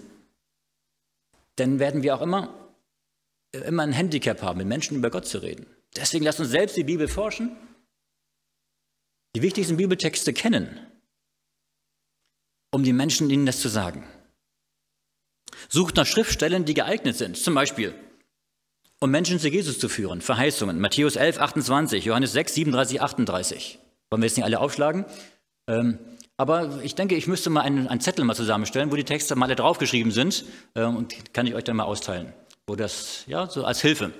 dann werden wir auch immer, immer ein Handicap haben, mit Menschen über Gott zu reden. Deswegen lasst uns selbst die Bibel forschen, die wichtigsten Bibeltexte kennen, um den Menschen ihnen das zu sagen. Sucht nach Schriftstellen, die geeignet sind, zum Beispiel, um Menschen zu Jesus zu führen. Verheißungen, Matthäus 11, 28, Johannes 6, 37, 38. Wollen wir jetzt nicht alle aufschlagen? Ähm, aber ich denke, ich müsste mal einen, einen, Zettel mal zusammenstellen, wo die Texte mal alle draufgeschrieben sind ähm, und kann ich euch dann mal austeilen. Wo das, ja, so als Hilfe.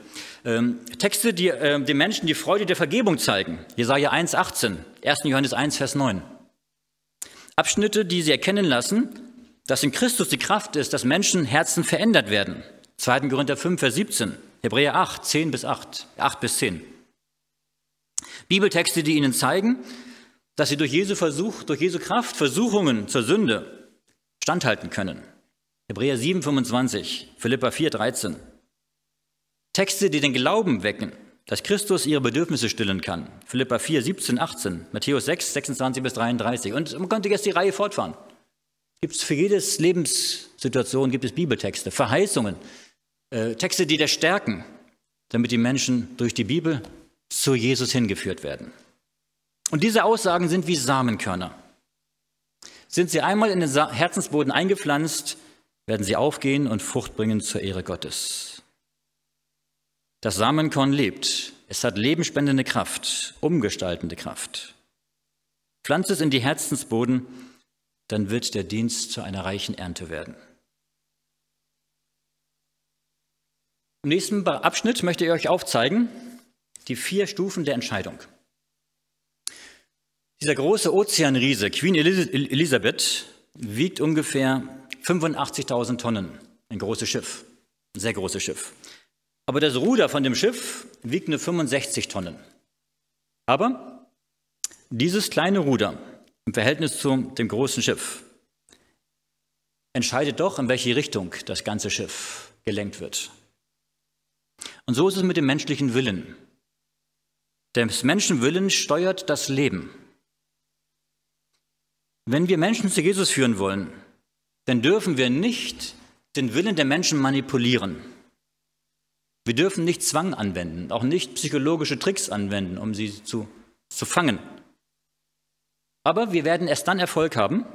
Ähm, Texte, die äh, den Menschen die Freude der Vergebung zeigen. Jesaja 1, 18, 1. Johannes 1, Vers 9. Abschnitte, die sie erkennen lassen, dass in Christus die Kraft ist, dass Menschen Herzen verändert werden. 2. Korinther 5, Vers 17. Hebräer 8, 10 bis 8, 8 bis 10. Bibeltexte, die ihnen zeigen, dass sie durch Jesu Versuch, durch Jesu Kraft Versuchungen zur Sünde standhalten können. Hebräer 7, 25, Philippa 4, 13. Texte, die den Glauben wecken, dass Christus ihre Bedürfnisse stillen kann. Philippa 4, 17, 18, Matthäus 6, 26 bis 33. Und man könnte jetzt die Reihe fortfahren. Gibt es für jedes Lebenssituation gibt es Bibeltexte, Verheißungen, äh, Texte, die das stärken, damit die Menschen durch die Bibel zu Jesus hingeführt werden. Und diese Aussagen sind wie Samenkörner. Sind sie einmal in den Herzensboden eingepflanzt, werden sie aufgehen und Frucht bringen zur Ehre Gottes. Das Samenkorn lebt. Es hat lebenspendende Kraft, umgestaltende Kraft. Pflanzt es in die Herzensboden, dann wird der Dienst zu einer reichen Ernte werden. Im nächsten Abschnitt möchte ich euch aufzeigen die vier Stufen der Entscheidung. Dieser große Ozeanriese, Queen Elizabeth, wiegt ungefähr 85.000 Tonnen, ein großes Schiff, ein sehr großes Schiff. Aber das Ruder von dem Schiff wiegt nur 65 Tonnen. Aber dieses kleine Ruder im Verhältnis zu dem großen Schiff entscheidet doch, in welche Richtung das ganze Schiff gelenkt wird. Und so ist es mit dem menschlichen Willen. Des Menschen Willen steuert das Leben. Wenn wir Menschen zu Jesus führen wollen, dann dürfen wir nicht den Willen der Menschen manipulieren. Wir dürfen nicht Zwang anwenden, auch nicht psychologische Tricks anwenden, um sie zu, zu fangen. Aber wir werden erst dann Erfolg haben,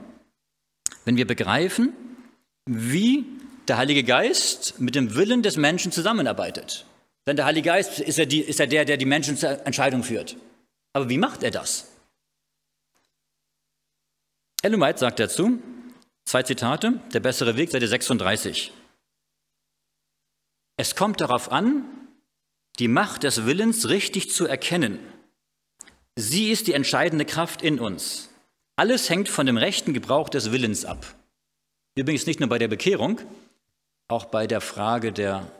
wenn wir begreifen, wie der Heilige Geist mit dem Willen des Menschen zusammenarbeitet. Denn der Heilige Geist ist ja, die, ist ja der, der die Menschen zur Entscheidung führt. Aber wie macht er das? Ellen White sagt dazu, zwei Zitate, der bessere Weg, Seite 36. Es kommt darauf an, die Macht des Willens richtig zu erkennen. Sie ist die entscheidende Kraft in uns. Alles hängt von dem rechten Gebrauch des Willens ab. Übrigens nicht nur bei der Bekehrung, auch bei der Frage der,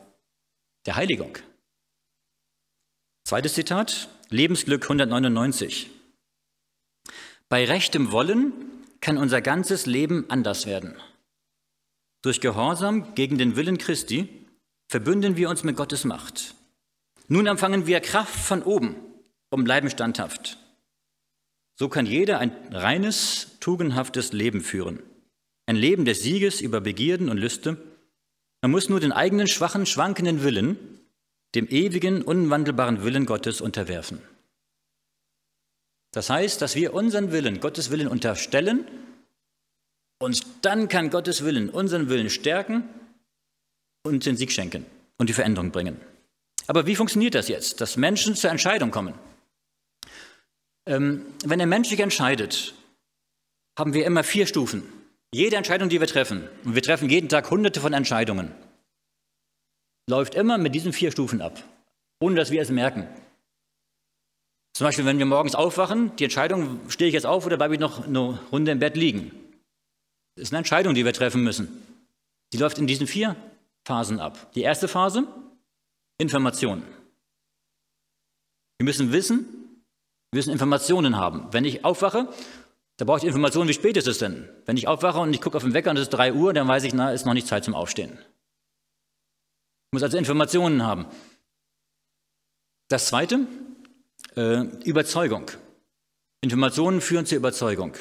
der Heiligung. Zweites Zitat, Lebensglück 199. Bei rechtem Wollen kann unser ganzes Leben anders werden. Durch Gehorsam gegen den Willen Christi verbünden wir uns mit Gottes Macht. Nun empfangen wir Kraft von oben und bleiben standhaft. So kann jeder ein reines, tugendhaftes Leben führen. Ein Leben des Sieges über Begierden und Lüste. Man muss nur den eigenen schwachen, schwankenden Willen dem ewigen, unwandelbaren Willen Gottes unterwerfen. Das heißt, dass wir unseren Willen, Gottes Willen unterstellen und dann kann Gottes Willen unseren Willen stärken und den Sieg schenken und die Veränderung bringen. Aber wie funktioniert das jetzt, dass Menschen zur Entscheidung kommen? Ähm, wenn ein Mensch sich entscheidet, haben wir immer vier Stufen. Jede Entscheidung, die wir treffen, und wir treffen jeden Tag hunderte von Entscheidungen, läuft immer mit diesen vier Stufen ab, ohne dass wir es merken. Zum Beispiel, wenn wir morgens aufwachen, die Entscheidung, stehe ich jetzt auf oder bleibe ich noch eine Runde im Bett liegen? Das ist eine Entscheidung, die wir treffen müssen. Die läuft in diesen vier Phasen ab. Die erste Phase, Information. Wir müssen wissen, wir müssen Informationen haben. Wenn ich aufwache, da brauche ich Informationen, wie spät ist es denn? Wenn ich aufwache und ich gucke auf den Wecker und es ist 3 Uhr, dann weiß ich, na, ist noch nicht Zeit zum Aufstehen. Ich muss also Informationen haben. Das zweite, äh, Überzeugung. Informationen führen zur Überzeugung.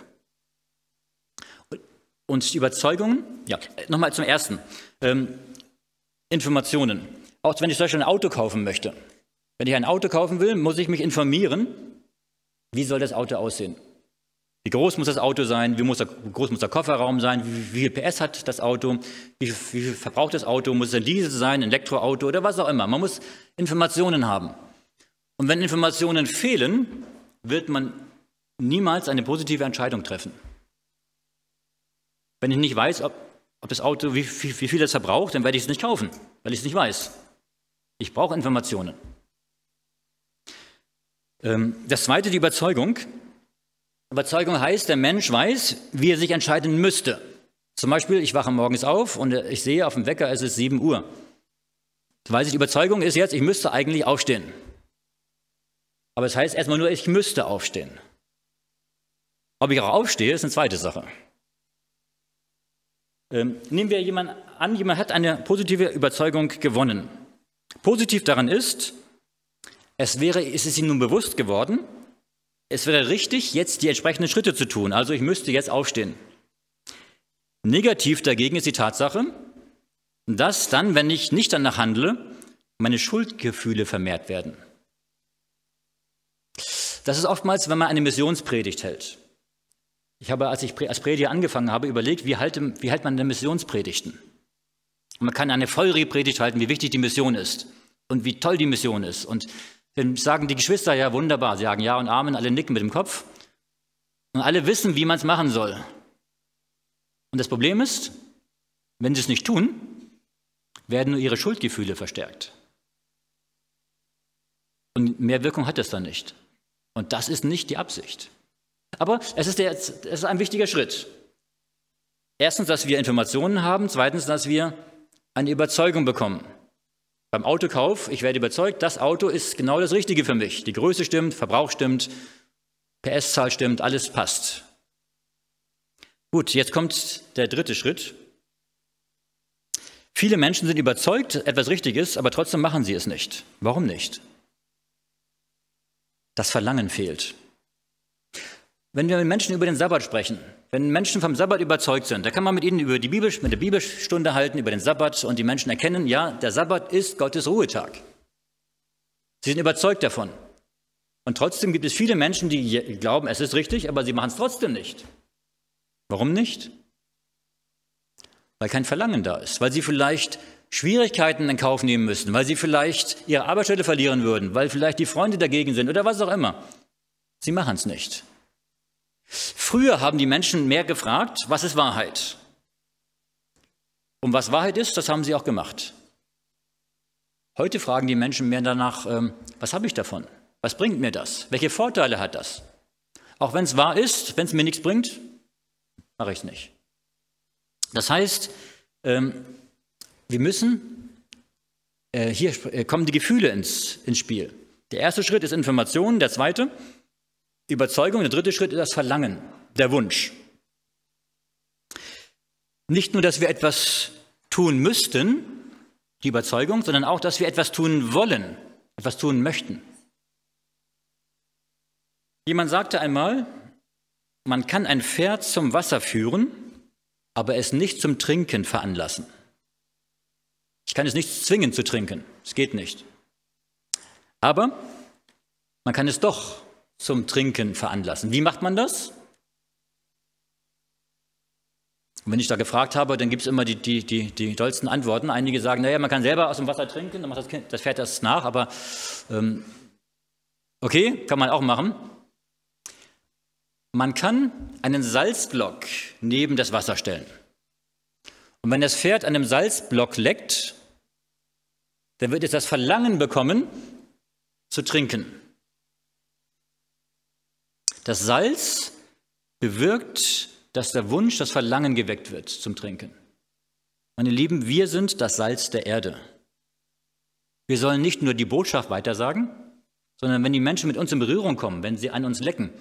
Und Überzeugungen, ja, nochmal zum ersten. Ähm, Informationen. Auch wenn ich zum Beispiel ein Auto kaufen möchte. Wenn ich ein Auto kaufen will, muss ich mich informieren, wie soll das Auto aussehen. Wie groß muss das Auto sein? Wie, muss der, wie groß muss der Kofferraum sein? Wie, wie, viel PS hat das Auto? Wie, wie viel verbraucht das Auto? Muss es ein Diesel sein, ein Elektroauto oder was auch immer? Man muss Informationen haben. Und wenn Informationen fehlen, wird man niemals eine positive Entscheidung treffen. Wenn ich nicht weiß, ob, ob das Auto, wie, wie, wie viel es verbraucht, dann werde ich es nicht kaufen, weil ich es nicht weiß. Ich brauche Informationen. Ähm, das zweite, die Überzeugung. Überzeugung heißt, der Mensch weiß, wie er sich entscheiden müsste. Zum Beispiel, ich wache morgens auf und ich sehe auf dem Wecker, es ist 7 Uhr. Weiß ich, Überzeugung ist jetzt, ich müsste eigentlich aufstehen. Aber es das heißt erstmal nur, ich müsste aufstehen. Ob ich auch aufstehe, ist eine zweite Sache. Ähm, nehmen wir jemanden an, jemand hat eine positive Überzeugung gewonnen. Positiv daran ist, es wäre, es ist ihm nun bewusst geworden, es wäre richtig, jetzt die entsprechenden Schritte zu tun. Also ich müsste jetzt aufstehen. Negativ dagegen ist die Tatsache, dass dann, wenn ich nicht danach handle, meine Schuldgefühle vermehrt werden. Das ist oftmals, wenn man eine Missionspredigt hält. Ich habe, als ich als Prediger angefangen habe, überlegt, wie, halte, wie hält man denn Missionspredigten? man kann eine feurige Predigt halten, wie wichtig die Mission ist und wie toll die Mission ist. Und dann sagen die Geschwister ja wunderbar, sie sagen Ja und Amen, alle nicken mit dem Kopf. Und alle wissen, wie man es machen soll. Und das Problem ist, wenn sie es nicht tun, werden nur ihre Schuldgefühle verstärkt. Und mehr Wirkung hat es dann nicht. Und das ist nicht die Absicht. Aber es ist, der, es ist ein wichtiger Schritt. Erstens, dass wir Informationen haben. Zweitens, dass wir eine Überzeugung bekommen. Beim Autokauf, ich werde überzeugt, das Auto ist genau das Richtige für mich. Die Größe stimmt, Verbrauch stimmt, PS-Zahl stimmt, alles passt. Gut, jetzt kommt der dritte Schritt. Viele Menschen sind überzeugt, etwas richtig ist, aber trotzdem machen sie es nicht. Warum nicht? Das Verlangen fehlt. Wenn wir mit Menschen über den Sabbat sprechen, wenn Menschen vom Sabbat überzeugt sind, da kann man mit ihnen über die Bibel, mit der Bibelstunde halten, über den Sabbat und die Menschen erkennen, ja, der Sabbat ist Gottes Ruhetag. Sie sind überzeugt davon. Und trotzdem gibt es viele Menschen, die glauben, es ist richtig, aber sie machen es trotzdem nicht. Warum nicht? Weil kein Verlangen da ist, weil sie vielleicht Schwierigkeiten in Kauf nehmen müssen, weil sie vielleicht ihre Arbeitsstelle verlieren würden, weil vielleicht die Freunde dagegen sind oder was auch immer. Sie machen es nicht. Früher haben die Menschen mehr gefragt, was ist Wahrheit? Und was Wahrheit ist, das haben sie auch gemacht. Heute fragen die Menschen mehr danach, ähm, was habe ich davon? Was bringt mir das? Welche Vorteile hat das? Auch wenn es wahr ist, wenn es mir nichts bringt, mache ich es nicht. Das heißt, ähm, wir müssen, äh, hier äh, kommen die Gefühle ins, ins Spiel. Der erste Schritt ist Information, der zweite Überzeugung. Der dritte Schritt ist das Verlangen, der Wunsch. Nicht nur, dass wir etwas tun müssten, die Überzeugung, sondern auch, dass wir etwas tun wollen, etwas tun möchten. Jemand sagte einmal, man kann ein Pferd zum Wasser führen, aber es nicht zum Trinken veranlassen. Ich kann es nicht zwingen zu trinken, es geht nicht. Aber man kann es doch zum Trinken veranlassen. Wie macht man das? Und wenn ich da gefragt habe, dann gibt es immer die, die, die, die dollsten Antworten. Einige sagen, naja, man kann selber aus dem Wasser trinken, dann macht das, das Pferd das nach, aber ähm, okay, kann man auch machen. Man kann einen Salzblock neben das Wasser stellen. Und wenn das Pferd an einem Salzblock leckt, dann wird es das Verlangen bekommen, zu trinken. Das Salz bewirkt, dass der Wunsch, das Verlangen geweckt wird zum Trinken. Meine Lieben, wir sind das Salz der Erde. Wir sollen nicht nur die Botschaft weitersagen, sondern wenn die Menschen mit uns in Berührung kommen, wenn sie an uns lecken,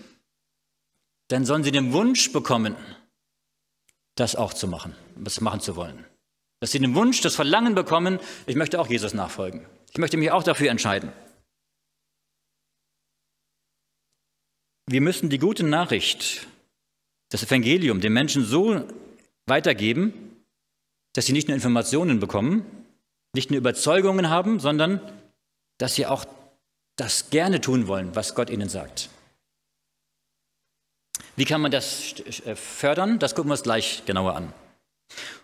dann sollen sie den Wunsch bekommen, das auch zu machen, das machen zu wollen. Dass sie den Wunsch, das Verlangen bekommen, ich möchte auch Jesus nachfolgen. Ich möchte mich auch dafür entscheiden. Wir müssen die gute Nachricht, das Evangelium, den Menschen so weitergeben, dass sie nicht nur Informationen bekommen, nicht nur Überzeugungen haben, sondern dass sie auch das gerne tun wollen, was Gott ihnen sagt. Wie kann man das äh, fördern? Das gucken wir uns gleich genauer an.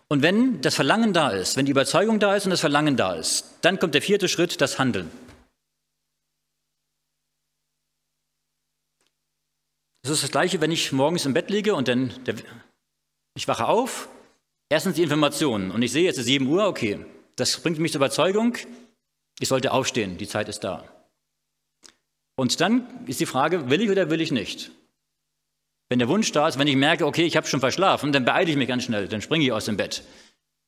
Und wenn das Verlangen da ist, wenn die Überzeugung da ist und das Verlangen da ist, dann kommt der vierte Schritt, das Handeln. Das ist das Gleiche, wenn ich morgens im Bett liege und dann der, ich wache auf. Erstens die Informationen und ich sehe, jetzt ist 7 Uhr, okay. Das bringt mich zur Überzeugung, ich sollte aufstehen, die Zeit ist da. Und dann ist die Frage, will ich oder will ich nicht? Wenn der Wunsch da ist, wenn ich merke, okay, ich habe schon verschlafen, dann beeile ich mich ganz schnell, dann springe ich aus dem Bett.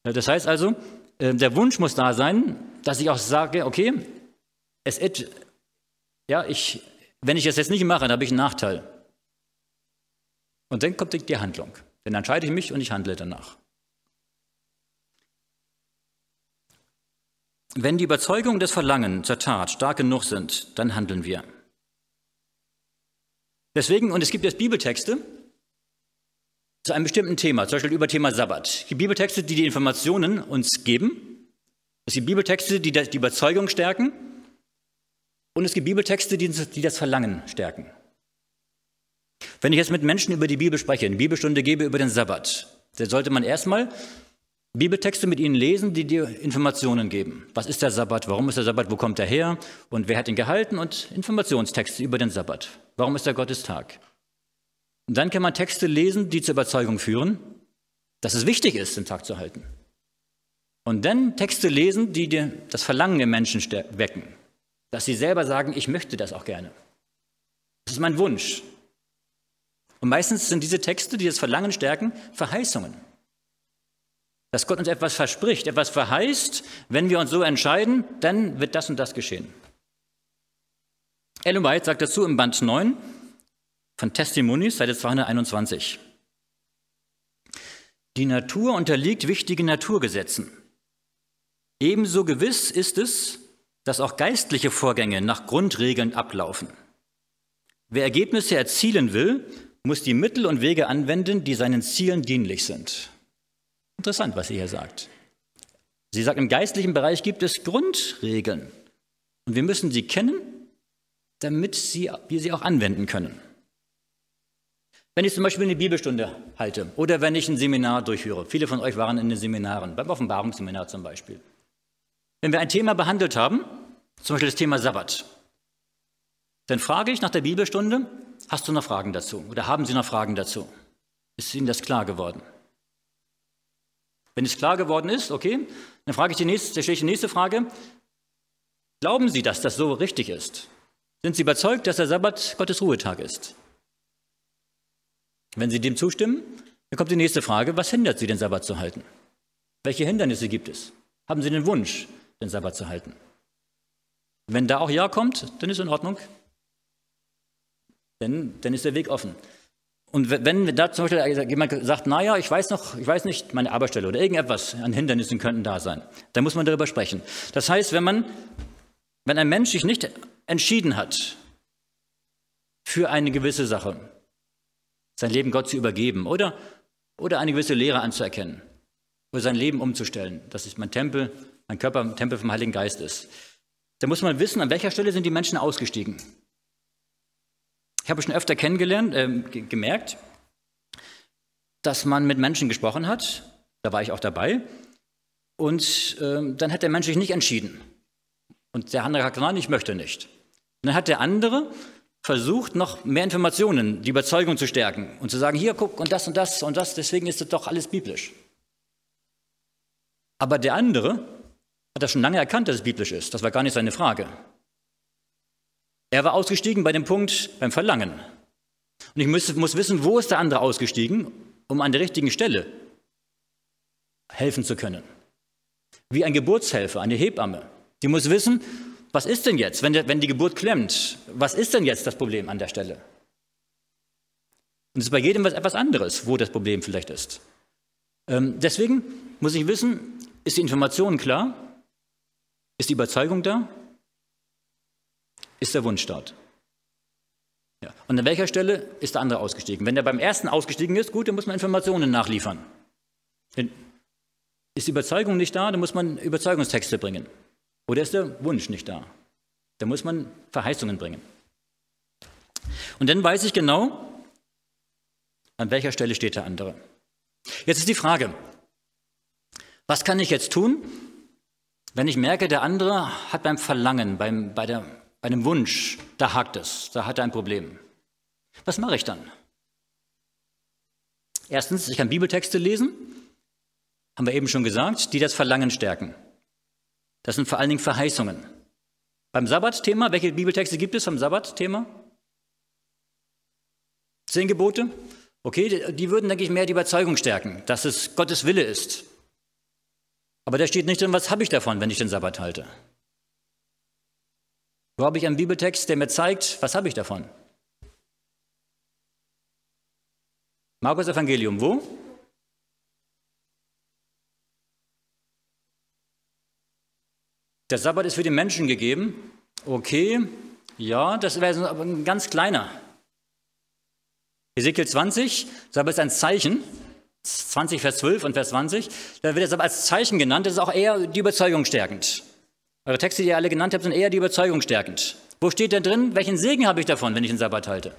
Das heißt also, äh, der Wunsch muss da sein, dass ich auch sage, okay, es, ja, ich, wenn ich das jetzt nicht mache, dann habe ich einen Nachteil. Und dann kommt die Handlung. Dann entscheide ich mich und ich handle danach. Wenn die Überzeugung des Verlangen zur Tat stark genug sind, dann handeln wir. Deswegen, und es gibt jetzt Bibeltexte zu einem bestimmten Thema, zum Beispiel über Thema Sabbat. Die Bibeltexte, die die Informationen uns geben. Es gibt Bibeltexte, die die Überzeugung stärken. Und es gibt Bibeltexte, die das Verlangen stärken. Wenn ich jetzt mit Menschen über die Bibel spreche, eine Bibelstunde gebe über den Sabbat, dann sollte man erstmal Bibeltexte mit ihnen lesen, die dir Informationen geben. Was ist der Sabbat? Warum ist der Sabbat? Wo kommt er her? Und wer hat ihn gehalten? Und Informationstexte über den Sabbat. Warum ist der Gottestag? Und dann kann man Texte lesen, die zur Überzeugung führen, dass es wichtig ist, den Tag zu halten. Und dann Texte lesen, die dir das Verlangen der Menschen wecken. Dass sie selber sagen, ich möchte das auch gerne. Das ist mein Wunsch. Und meistens sind diese Texte, die das Verlangen stärken, Verheißungen. Dass Gott uns etwas verspricht, etwas verheißt, wenn wir uns so entscheiden, dann wird das und das geschehen. Ellen White sagt dazu im Band 9 von Testimonies, Seite 221. Die Natur unterliegt wichtigen Naturgesetzen. Ebenso gewiss ist es, dass auch geistliche Vorgänge nach Grundregeln ablaufen. Wer Ergebnisse erzielen will, muss die Mittel und Wege anwenden, die seinen Zielen dienlich sind. Interessant, was sie hier sagt. Sie sagt, im geistlichen Bereich gibt es Grundregeln. Und wir müssen sie kennen, damit sie, wir sie auch anwenden können. Wenn ich zum Beispiel eine Bibelstunde halte oder wenn ich ein Seminar durchführe, viele von euch waren in den Seminaren, beim Offenbarungsseminar zum Beispiel. Wenn wir ein Thema behandelt haben, zum Beispiel das Thema Sabbat, dann frage ich nach der Bibelstunde, hast du noch Fragen dazu oder haben Sie noch Fragen dazu? Ist Ihnen das klar geworden? Wenn es klar geworden ist, okay, dann frage ich die nächste, stelle ich die nächste Frage. Glauben Sie, dass das so richtig ist? Sind Sie überzeugt, dass der Sabbat Gottes Ruhetag ist? Wenn Sie dem zustimmen, dann kommt die nächste Frage, was hindert Sie, den Sabbat zu halten? Welche Hindernisse gibt es? Haben Sie den Wunsch, den Sabbat zu halten? Wenn da auch Ja kommt, dann ist in Ordnung. Denn dann ist der Weg offen. Und wenn da zum Beispiel jemand sagt, naja, ich weiß noch, ich weiß nicht, meine Arbeitsstelle oder irgendetwas an Hindernissen könnten da sein, dann muss man darüber sprechen. Das heißt, wenn man, wenn ein Mensch sich nicht entschieden hat für eine gewisse Sache, sein Leben Gott zu übergeben oder, oder eine gewisse Lehre anzuerkennen oder sein Leben umzustellen, dass ist mein Tempel, mein Körper Tempel vom Heiligen Geist ist, dann muss man wissen, an welcher Stelle sind die Menschen ausgestiegen. Ich habe schon öfter kennengelernt, äh, gemerkt, dass man mit Menschen gesprochen hat, da war ich auch dabei, und äh, dann hat der Mensch sich nicht entschieden. Und der andere hat gesagt, nein, ich möchte nicht. Und dann hat der andere versucht, noch mehr Informationen, die Überzeugung zu stärken und zu sagen, hier, guck, und das und das und das, deswegen ist das doch alles biblisch. Aber der andere hat das schon lange erkannt, dass es biblisch ist. Das war gar nicht seine Frage. Er war ausgestiegen bei dem Punkt beim Verlangen. Und ich muss, muss wissen, wo ist der andere ausgestiegen, um an der richtigen Stelle helfen zu können. Wie ein Geburtshelfer, eine Hebamme. Die muss wissen, was ist denn jetzt, wenn, der, wenn die Geburt klemmt? Was ist denn jetzt das Problem an der Stelle? Und es ist bei jedem was etwas anderes, wo das Problem vielleicht ist. Ähm, deswegen muss ich wissen, ist die Information klar? Ist die Überzeugung da? Ist der Wunsch dort. Ja. Und an welcher Stelle ist der andere ausgestiegen? Wenn der beim ersten ausgestiegen ist, gut, dann muss man Informationen nachliefern. Ist die Überzeugung nicht da, dann muss man Überzeugungstexte bringen. Oder ist der Wunsch nicht da? Dann muss man Verheißungen bringen. Und dann weiß ich genau, an welcher Stelle steht der andere. Jetzt ist die Frage, was kann ich jetzt tun, wenn ich merke, der andere hat beim Verlangen, beim, bei der einem Wunsch, da hakt es, da hat er ein Problem. Was mache ich dann? Erstens, ich kann Bibeltexte lesen, haben wir eben schon gesagt, die das Verlangen stärken. Das sind vor allen Dingen Verheißungen. Beim Sabbat-Thema, welche Bibeltexte gibt es beim Sabbat-Thema? Zehn Gebote? Okay, die würden, denke ich, mehr die Überzeugung stärken, dass es Gottes Wille ist. Aber da steht nicht drin, was habe ich davon, wenn ich den Sabbat halte. Wo habe ich einen Bibeltext, der mir zeigt, was habe ich davon? Markus Evangelium, wo? Der Sabbat ist für die Menschen gegeben. Okay, ja, das wäre aber ein ganz kleiner. Ezekiel 20, Sabbat ist ein Zeichen. 20, Vers 12 und Vers 20. Da wird der Sabbat als Zeichen genannt. Das ist auch eher die Überzeugung stärkend. Eure Texte, die ihr alle genannt habt, sind eher die Überzeugung stärkend. Wo steht denn drin? Welchen Segen habe ich davon, wenn ich den Sabbat halte?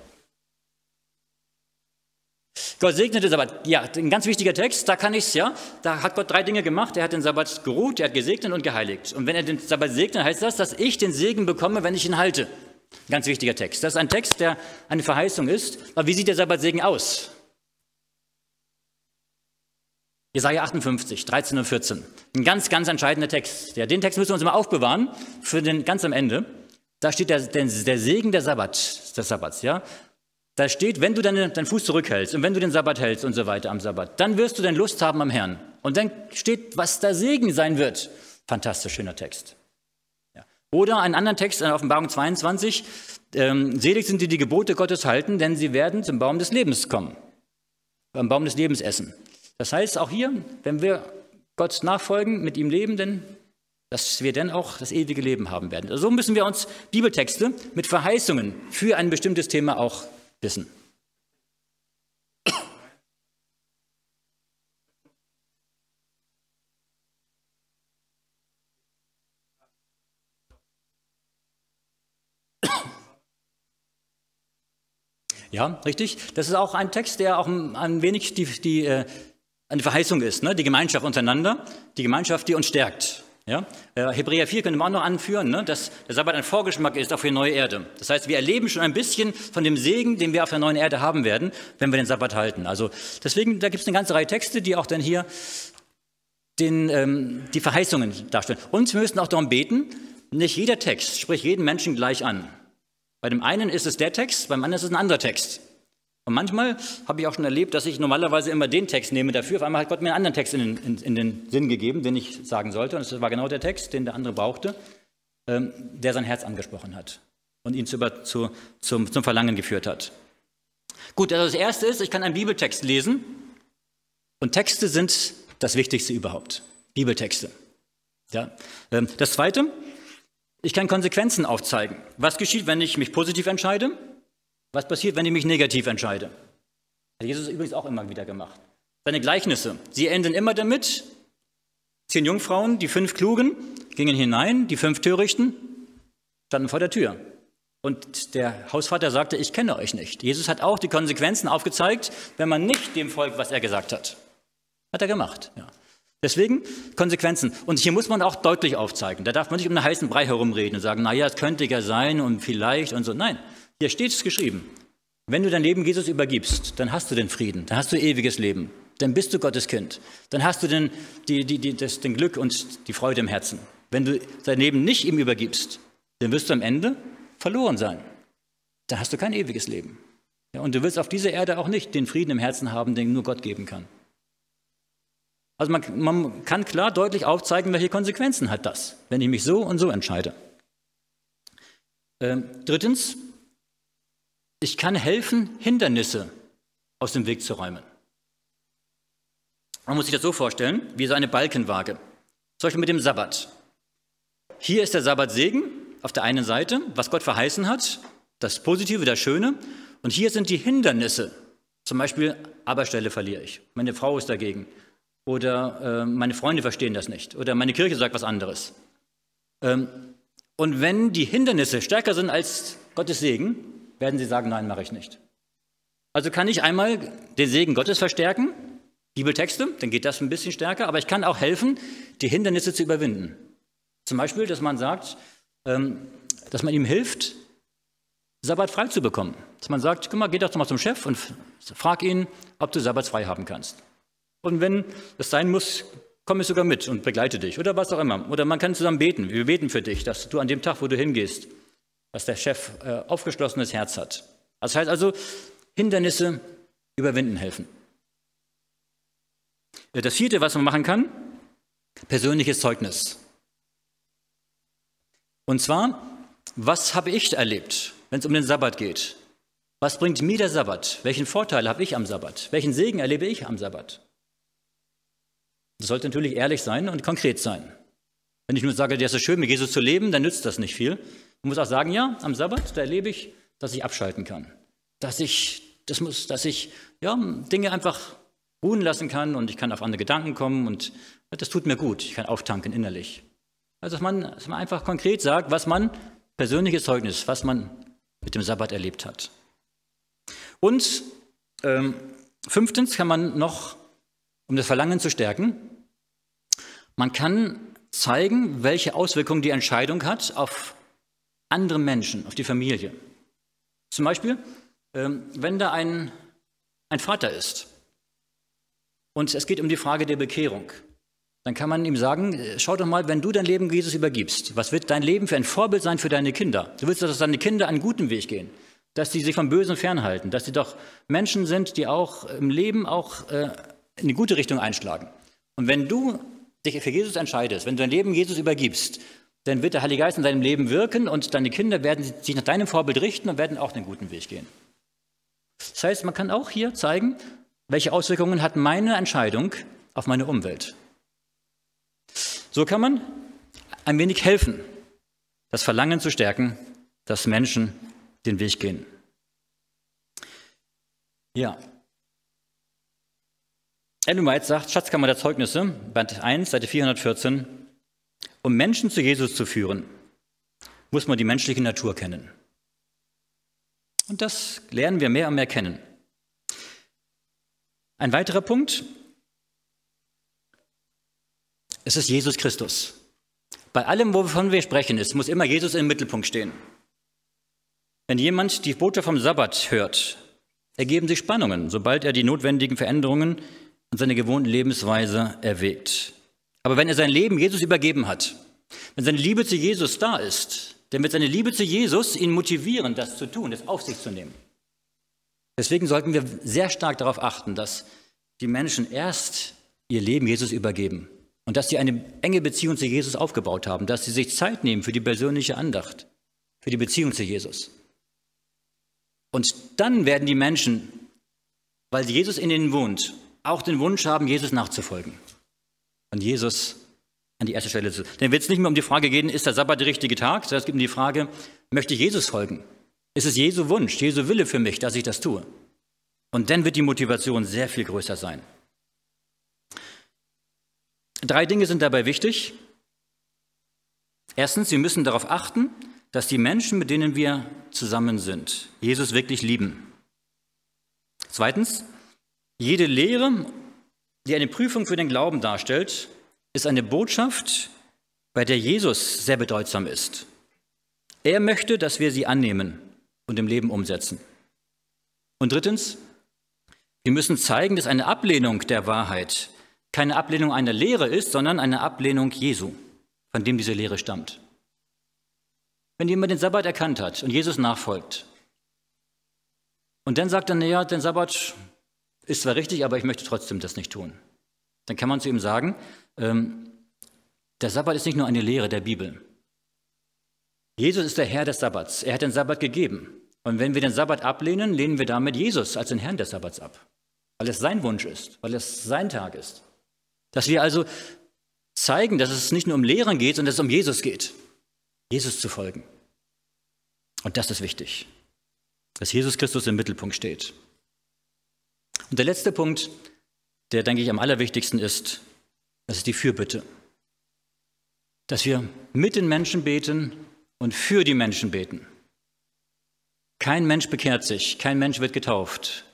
Gott segnete Sabbat. Ja, ein ganz wichtiger Text, da kann ich es, ja. Da hat Gott drei Dinge gemacht. Er hat den Sabbat geruht, er hat gesegnet und geheiligt. Und wenn er den Sabbat segnet, heißt das, dass ich den Segen bekomme, wenn ich ihn halte. Ganz wichtiger Text. Das ist ein Text, der eine Verheißung ist. Aber wie sieht der Sabbatsegen aus? Jesaja 58, 13 und 14. Ein ganz, ganz entscheidender Text. Ja, den Text müssen wir uns immer aufbewahren für den ganz am Ende. Da steht der, der, der Segen der Sabbat, des Sabbats. Ja? Da steht, wenn du deine, deinen Fuß zurückhältst und wenn du den Sabbat hältst und so weiter am Sabbat, dann wirst du dann Lust haben am Herrn. Und dann steht, was der Segen sein wird. Fantastisch schöner Text. Ja. Oder einen anderen Text in Offenbarung 22. Ähm, selig sind die, die Gebote Gottes halten, denn sie werden zum Baum des Lebens kommen. Beim Baum des Lebens essen. Das heißt, auch hier, wenn wir Gott nachfolgen, mit ihm leben, denn dass wir dann auch das ewige Leben haben werden. Also so müssen wir uns Bibeltexte mit Verheißungen für ein bestimmtes Thema auch wissen. Ja, richtig. Das ist auch ein Text, der auch ein wenig die, die, äh, eine Verheißung ist, ne? die Gemeinschaft untereinander, die Gemeinschaft, die uns stärkt. Ja? Äh, Hebräer 4 können wir auch noch anführen, ne? dass der Sabbat ein Vorgeschmack ist auf die neue Erde. Das heißt, wir erleben schon ein bisschen von dem Segen, den wir auf der neuen Erde haben werden, wenn wir den Sabbat halten. Also deswegen, da gibt es eine ganze Reihe Texte, die auch dann hier den, ähm, die Verheißungen darstellen. Und wir müssen auch darum beten, nicht jeder Text spricht jeden Menschen gleich an. Bei dem einen ist es der Text, beim anderen ist es ein anderer Text. Und manchmal habe ich auch schon erlebt, dass ich normalerweise immer den Text nehme dafür. Auf einmal hat Gott mir einen anderen Text in den, in, in den Sinn gegeben, den ich sagen sollte. Und es war genau der Text, den der andere brauchte, ähm, der sein Herz angesprochen hat und ihn zu, zu, zum, zum Verlangen geführt hat. Gut, also das Erste ist, ich kann einen Bibeltext lesen. Und Texte sind das Wichtigste überhaupt. Bibeltexte. Ja. Ähm, das Zweite, ich kann Konsequenzen aufzeigen. Was geschieht, wenn ich mich positiv entscheide? Was passiert, wenn ich mich negativ entscheide? Hat Jesus übrigens auch immer wieder gemacht. Seine Gleichnisse, sie enden immer damit, zehn Jungfrauen, die fünf Klugen gingen hinein, die fünf Törichten standen vor der Tür. Und der Hausvater sagte, ich kenne euch nicht. Jesus hat auch die Konsequenzen aufgezeigt, wenn man nicht dem folgt, was er gesagt hat. Hat er gemacht, ja. Deswegen Konsequenzen. Und hier muss man auch deutlich aufzeigen. Da darf man nicht um einen heißen Brei herumreden und sagen, naja, es könnte ja sein und vielleicht und so. Nein, hier steht es geschrieben. Wenn du dein Leben Jesus übergibst, dann hast du den Frieden, dann hast du ewiges Leben, dann bist du Gottes Kind, dann hast du den, die, die, die, das, den Glück und die Freude im Herzen. Wenn du dein Leben nicht ihm übergibst, dann wirst du am Ende verloren sein. Dann hast du kein ewiges Leben. Ja, und du wirst auf dieser Erde auch nicht den Frieden im Herzen haben, den nur Gott geben kann. Also man, man kann klar deutlich aufzeigen, welche Konsequenzen hat das, wenn ich mich so und so entscheide. Ähm, drittens, ich kann helfen, Hindernisse aus dem Weg zu räumen. Man muss sich das so vorstellen, wie so eine Balkenwaage. Zum Beispiel mit dem Sabbat. Hier ist der Sabbatsegen auf der einen Seite, was Gott verheißen hat, das Positive, das Schöne. Und hier sind die Hindernisse. Zum Beispiel, Aberstelle verliere ich. Meine Frau ist dagegen. Oder äh, meine Freunde verstehen das nicht. Oder meine Kirche sagt was anderes. Ähm, und wenn die Hindernisse stärker sind als Gottes Segen, werden sie sagen, nein, mache ich nicht. Also kann ich einmal den Segen Gottes verstärken, Bibeltexte, dann geht das ein bisschen stärker, aber ich kann auch helfen, die Hindernisse zu überwinden. Zum Beispiel, dass man sagt, ähm, dass man ihm hilft, Sabbat frei zu bekommen. Dass man sagt, guck mal, geh doch mal zum Chef und frag ihn, ob du Sabbat frei haben kannst. Und wenn es sein muss, komme ich sogar mit und begleite dich oder was auch immer. Oder man kann zusammen beten. Wir beten für dich, dass du an dem Tag, wo du hingehst, dass der Chef äh, aufgeschlossenes Herz hat. Das heißt also, Hindernisse überwinden helfen. Äh, das vierte, was man machen kann, Persönliches Zeugnis. Und zwar, was habe ich erlebt, wenn es um den Sabbat geht? Was bringt mir der Sabbat? Welchen Vorteil habe ich am Sabbat? Welchen Segen erlebe ich am Sabbat? Das sollte natürlich ehrlich sein und konkret sein. Wenn ich nur sage, der ist schön, mit Jesus zu leben, dann nützt das nicht viel. Man muss auch sagen, ja, am Sabbat, da erlebe ich, dass ich abschalten kann. Dass ich, das muss, dass ich ja, Dinge einfach ruhen lassen kann und ich kann auf andere Gedanken kommen und das tut mir gut. Ich kann auftanken innerlich. Also dass man, dass man einfach konkret sagt, was man, persönliches Zeugnis, was man mit dem Sabbat erlebt hat. Und ähm, fünftens kann man noch, um das Verlangen zu stärken, man kann zeigen, welche Auswirkungen die Entscheidung hat auf andere Menschen, auf die Familie. Zum Beispiel, ähm, wenn da ein, ein Vater ist und es geht um die Frage der Bekehrung, dann kann man ihm sagen, äh, schau doch mal, wenn du dein Leben Jesus übergibst, was wird dein Leben für ein Vorbild sein für deine Kinder? Du willst, dass deine Kinder einen guten Weg gehen, dass sie sich vom Bösen fernhalten, dass sie doch Menschen sind, die auch im Leben auch äh, in die gute Richtung einschlagen. Und wenn du dich für Jesus entscheidest, wenn du dein Leben Jesus übergibst, dann wird der Heilige Geist in deinem Leben wirken und deine Kinder werden sich nach deinem Vorbild richten und werden auch den guten Weg gehen. Das heißt, man kann auch hier zeigen, welche Auswirkungen hat meine Entscheidung auf meine Umwelt. So kann man ein wenig helfen, das Verlangen zu stärken, dass Menschen den Weg gehen. Ja. Ellen White sagt, Schatzkammer der Zeugnisse, Band 1, Seite 414, um Menschen zu Jesus zu führen, muss man die menschliche Natur kennen. Und das lernen wir mehr und mehr kennen. Ein weiterer Punkt, es ist Jesus Christus. Bei allem, wovon wir sprechen, es muss immer Jesus im Mittelpunkt stehen. Wenn jemand die Bote vom Sabbat hört, ergeben sich Spannungen, sobald er die notwendigen Veränderungen in seiner gewohnten Lebensweise erwägt. Aber wenn er sein Leben Jesus übergeben hat, wenn seine Liebe zu Jesus da ist, dann wird seine Liebe zu Jesus ihn motivieren, das zu tun, das auf sich zu nehmen. Deswegen sollten wir sehr stark darauf achten, dass die Menschen erst ihr Leben Jesus übergeben und dass sie eine enge Beziehung zu Jesus aufgebaut haben, dass sie sich Zeit nehmen für die persönliche Andacht, für die Beziehung zu Jesus. Und dann werden die Menschen, weil Jesus in ihnen wohnt, auch den Wunsch haben, Jesus nachzufolgen und Jesus an die erste Stelle zu. Dann wird es nicht mehr um die Frage gehen, ist der Sabbat der richtige Tag, sondern es geht um die Frage, möchte ich Jesus folgen? Ist es Jesu Wunsch, Jesu Wille für mich, dass ich das tue? Und dann wird die Motivation sehr viel größer sein. Drei Dinge sind dabei wichtig. Erstens, wir müssen darauf achten, dass die Menschen, mit denen wir zusammen sind, Jesus wirklich lieben. Zweitens, jede Lehre, die eine Prüfung für den Glauben darstellt, ist eine Botschaft, bei der Jesus sehr bedeutsam ist. Er möchte, dass wir sie annehmen und im Leben umsetzen. Und drittens, wir müssen zeigen, dass eine Ablehnung der Wahrheit keine Ablehnung einer Lehre ist, sondern eine Ablehnung Jesu, von dem diese Lehre stammt. Wenn jemand den Sabbat erkannt hat und Jesus nachfolgt und dann sagt er, naja, der Sabbat ist zwar richtig, aber ich möchte trotzdem das nicht tun, dann kann man zu ihm sagen, ähm, der Sabbat ist nicht nur eine Lehre der Bibel. Jesus ist der Herr des Sabbats. Er hat den Sabbat gegeben. Und wenn wir den Sabbat ablehnen, lehnen wir damit Jesus als den Herrn des Sabbats ab, weil es sein Wunsch ist, weil es sein Tag ist. Dass wir also zeigen, dass es nicht nur um Lehren geht, sondern dass es um Jesus geht. Jesus zu folgen. Und das ist wichtig, dass Jesus Christus im Mittelpunkt steht. Und der letzte Punkt, der, denke ich, am allerwichtigsten ist, das ist die Fürbitte. Dass wir mit den Menschen beten und für die Menschen beten. Kein Mensch bekehrt sich, kein Mensch wird getauft,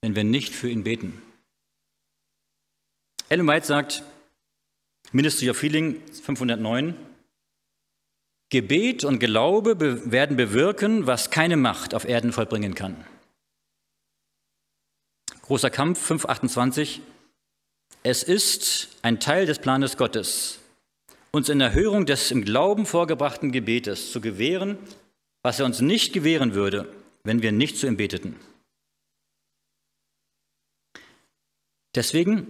wenn wir nicht für ihn beten. Ellen White sagt, Ministry of Healing 509, Gebet und Glaube werden bewirken, was keine Macht auf Erden vollbringen kann. Großer Kampf 528, es ist ein Teil des Planes Gottes, uns in Erhörung des im Glauben vorgebrachten Gebetes zu gewähren, was er uns nicht gewähren würde, wenn wir nicht zu ihm beteten. Deswegen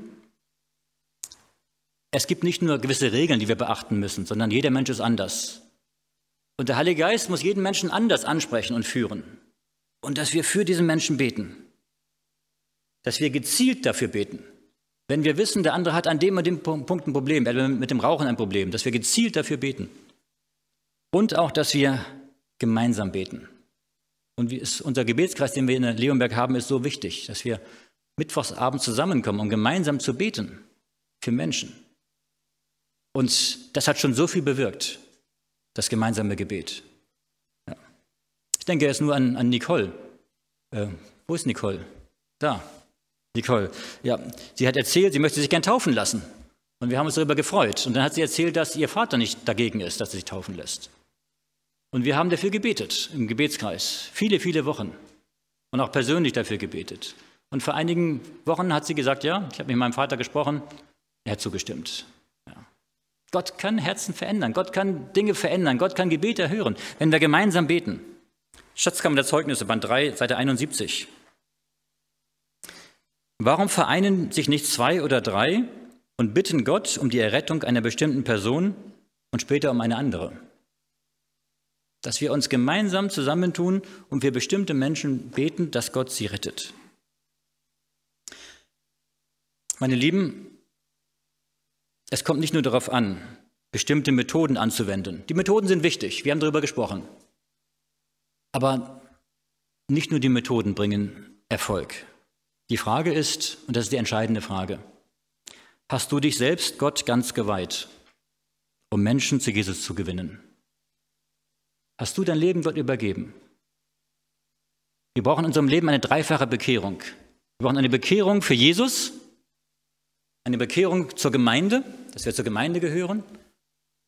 Es gibt nicht nur gewisse Regeln, die wir beachten müssen, sondern jeder Mensch ist anders. Und der Heilige Geist muss jeden Menschen anders ansprechen und führen. Und dass wir für diesen Menschen beten. Dass wir gezielt dafür beten. Wenn wir wissen, der andere hat an dem und dem Punkt ein Problem, er hat mit dem Rauchen ein Problem, dass wir gezielt dafür beten. Und auch, dass wir gemeinsam beten. Und unser Gebetskreis, den wir in Leonberg haben, ist so wichtig, dass wir mittwochsabend zusammenkommen, um gemeinsam zu beten für Menschen. Und das hat schon so viel bewirkt, das gemeinsame Gebet. Ja. Ich denke jetzt nur an, an Nicole. Äh, wo ist Nicole? Da. Nicole. Ja, sie hat erzählt, sie möchte sich gern taufen lassen. Und wir haben uns darüber gefreut. Und dann hat sie erzählt, dass ihr Vater nicht dagegen ist, dass sie sich taufen lässt. Und wir haben dafür gebetet im Gebetskreis. Viele, viele Wochen. Und auch persönlich dafür gebetet. Und vor einigen Wochen hat sie gesagt, ja, ich habe mit meinem Vater gesprochen, er hat zugestimmt. Ja. Gott kann Herzen verändern, Gott kann Dinge verändern, Gott kann Gebete erhören, wenn wir gemeinsam beten. Schatzkammer der Zeugnisse, Band 3, Seite 71. Warum vereinen sich nicht zwei oder drei und bitten Gott um die Errettung einer bestimmten Person und später um eine andere? Dass wir uns gemeinsam zusammentun und für bestimmte Menschen beten, dass Gott sie rettet. Meine Lieben, es kommt nicht nur darauf an, bestimmte Methoden anzuwenden. Die Methoden sind wichtig, wir haben darüber gesprochen. Aber nicht nur die Methoden bringen Erfolg. Die Frage ist, und das ist die entscheidende Frage, hast du dich selbst Gott ganz geweiht, um Menschen zu Jesus zu gewinnen? Hast du dein Leben Gott übergeben? Wir brauchen in unserem Leben eine dreifache Bekehrung. Wir brauchen eine Bekehrung für Jesus, eine Bekehrung zur Gemeinde, dass wir zur Gemeinde gehören,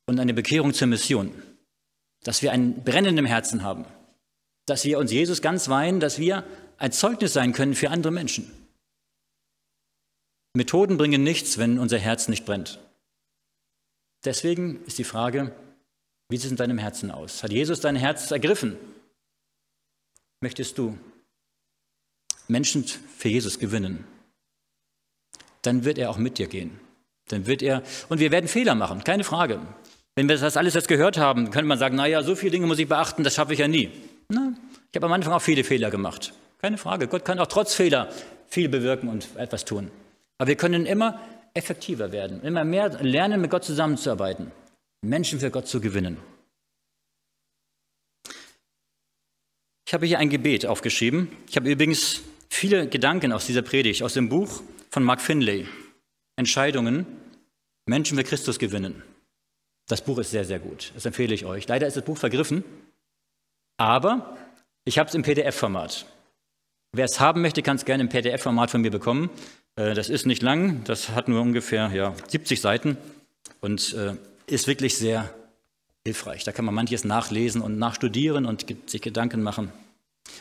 und eine Bekehrung zur Mission, dass wir ein brennendem Herzen haben, dass wir uns Jesus ganz weihen, dass wir ein Zeugnis sein können für andere Menschen. Methoden bringen nichts, wenn unser Herz nicht brennt. Deswegen ist die Frage, wie sieht es in deinem Herzen aus? Hat Jesus dein Herz ergriffen? Möchtest du Menschen für Jesus gewinnen? dann wird er auch mit dir gehen. Dann wird er, und wir werden Fehler machen, keine Frage. Wenn wir das alles jetzt gehört haben, könnte man sagen, naja, so viele Dinge muss ich beachten, das schaffe ich ja nie. Na, ich habe am Anfang auch viele Fehler gemacht. Keine Frage. Gott kann auch trotz Fehler viel bewirken und etwas tun. Aber wir können immer effektiver werden, immer mehr lernen, mit Gott zusammenzuarbeiten, Menschen für Gott zu gewinnen. Ich habe hier ein Gebet aufgeschrieben. Ich habe übrigens viele Gedanken aus dieser Predigt, aus dem Buch von Mark Finlay. Entscheidungen, Menschen für Christus gewinnen. Das Buch ist sehr, sehr gut. Das empfehle ich euch. Leider ist das Buch vergriffen, aber ich habe es im PDF-Format. Wer es haben möchte, kann es gerne im PDF-Format von mir bekommen. Äh, das ist nicht lang, das hat nur ungefähr ja, 70 Seiten und äh, ist wirklich sehr hilfreich. Da kann man manches nachlesen und nachstudieren und sich Gedanken machen.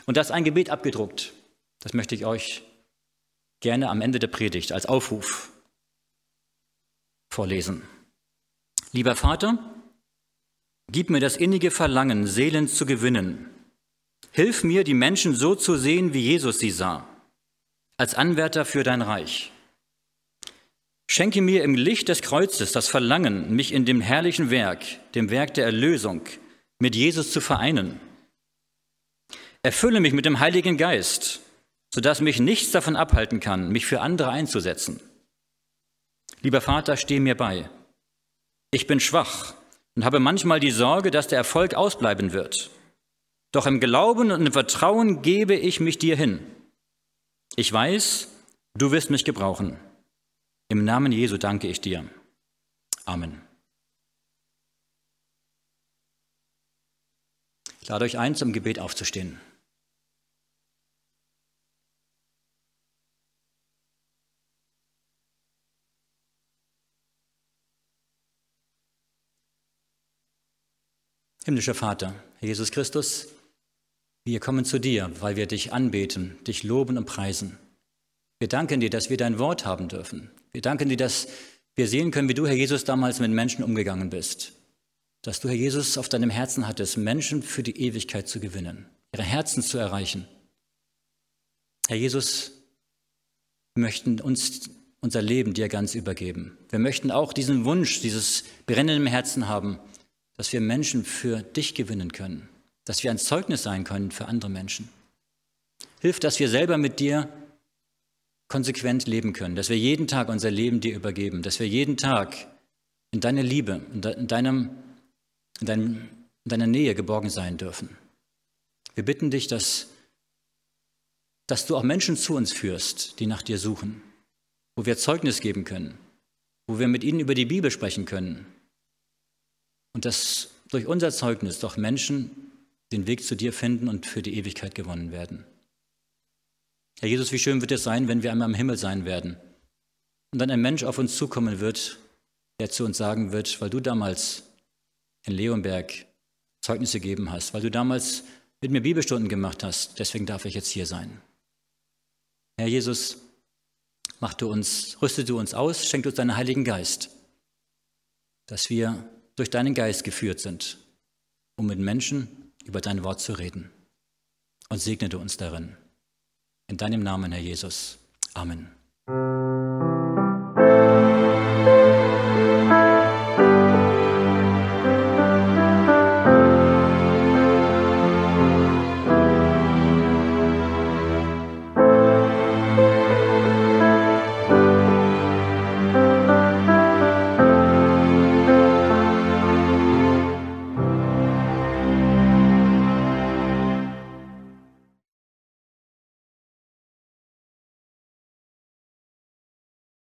Und da ist ein Gebet abgedruckt. Das möchte ich euch gerne am Ende der Predigt als Aufruf vorlesen. Lieber Vater, gib mir das innige Verlangen, Seelen zu gewinnen. Hilf mir, die Menschen so zu sehen, wie Jesus sie sah, als Anwärter für dein Reich. Schenke mir im Licht des Kreuzes das Verlangen, mich in dem herrlichen Werk, dem Werk der Erlösung, mit Jesus zu vereinen. Erfülle mich mit dem Heiligen Geist, sodass mich nichts davon abhalten kann, mich für andere einzusetzen. Lieber Vater, steh mir bei. Ich bin schwach und habe manchmal die Sorge, dass der Erfolg ausbleiben wird. Doch im Glauben und im Vertrauen gebe ich mich dir hin. Ich weiß, du wirst mich gebrauchen. Im Namen Jesu danke ich dir. Amen. Ich lade euch ein, zum Gebet aufzustehen. Himmlischer Vater, Jesus Christus, wir kommen zu dir, weil wir dich anbeten, dich loben und preisen. Wir danken dir, dass wir dein Wort haben dürfen. Wir danken dir, dass wir sehen können, wie du, Herr Jesus, damals mit Menschen umgegangen bist. Dass du, Herr Jesus, auf deinem Herzen hattest, Menschen für die Ewigkeit zu gewinnen, ihre Herzen zu erreichen. Herr Jesus, wir möchten uns unser Leben dir ganz übergeben. Wir möchten auch diesen Wunsch, dieses Brennen im Herzen haben, dass wir Menschen für dich gewinnen können, dass wir ein Zeugnis sein können für andere Menschen. Hilf, dass wir selber mit dir konsequent leben können, dass wir jeden Tag unser Leben dir übergeben, dass wir jeden Tag in deiner Liebe, in, deinem, in, deinem, in deiner Nähe geborgen sein dürfen. Wir bitten dich, dass, dass du auch Menschen zu uns führst, die nach dir suchen, wo wir Zeugnis geben können, wo wir mit ihnen über die Bibel sprechen können und dass durch unser Zeugnis doch Menschen den Weg zu dir finden und für die Ewigkeit gewonnen werden. Herr Jesus, wie schön wird es sein, wenn wir einmal im Himmel sein werden und dann ein Mensch auf uns zukommen wird, der zu uns sagen wird, weil du damals in Leonberg Zeugnisse gegeben hast, weil du damals mit mir Bibelstunden gemacht hast, deswegen darf ich jetzt hier sein. Herr Jesus, mach du uns, rüste du uns aus, schenk uns deinen Heiligen Geist, dass wir durch deinen Geist geführt sind, um mit Menschen über dein Wort zu reden. Und segne du uns darin. In deinem Namen, Herr Jesus. Amen.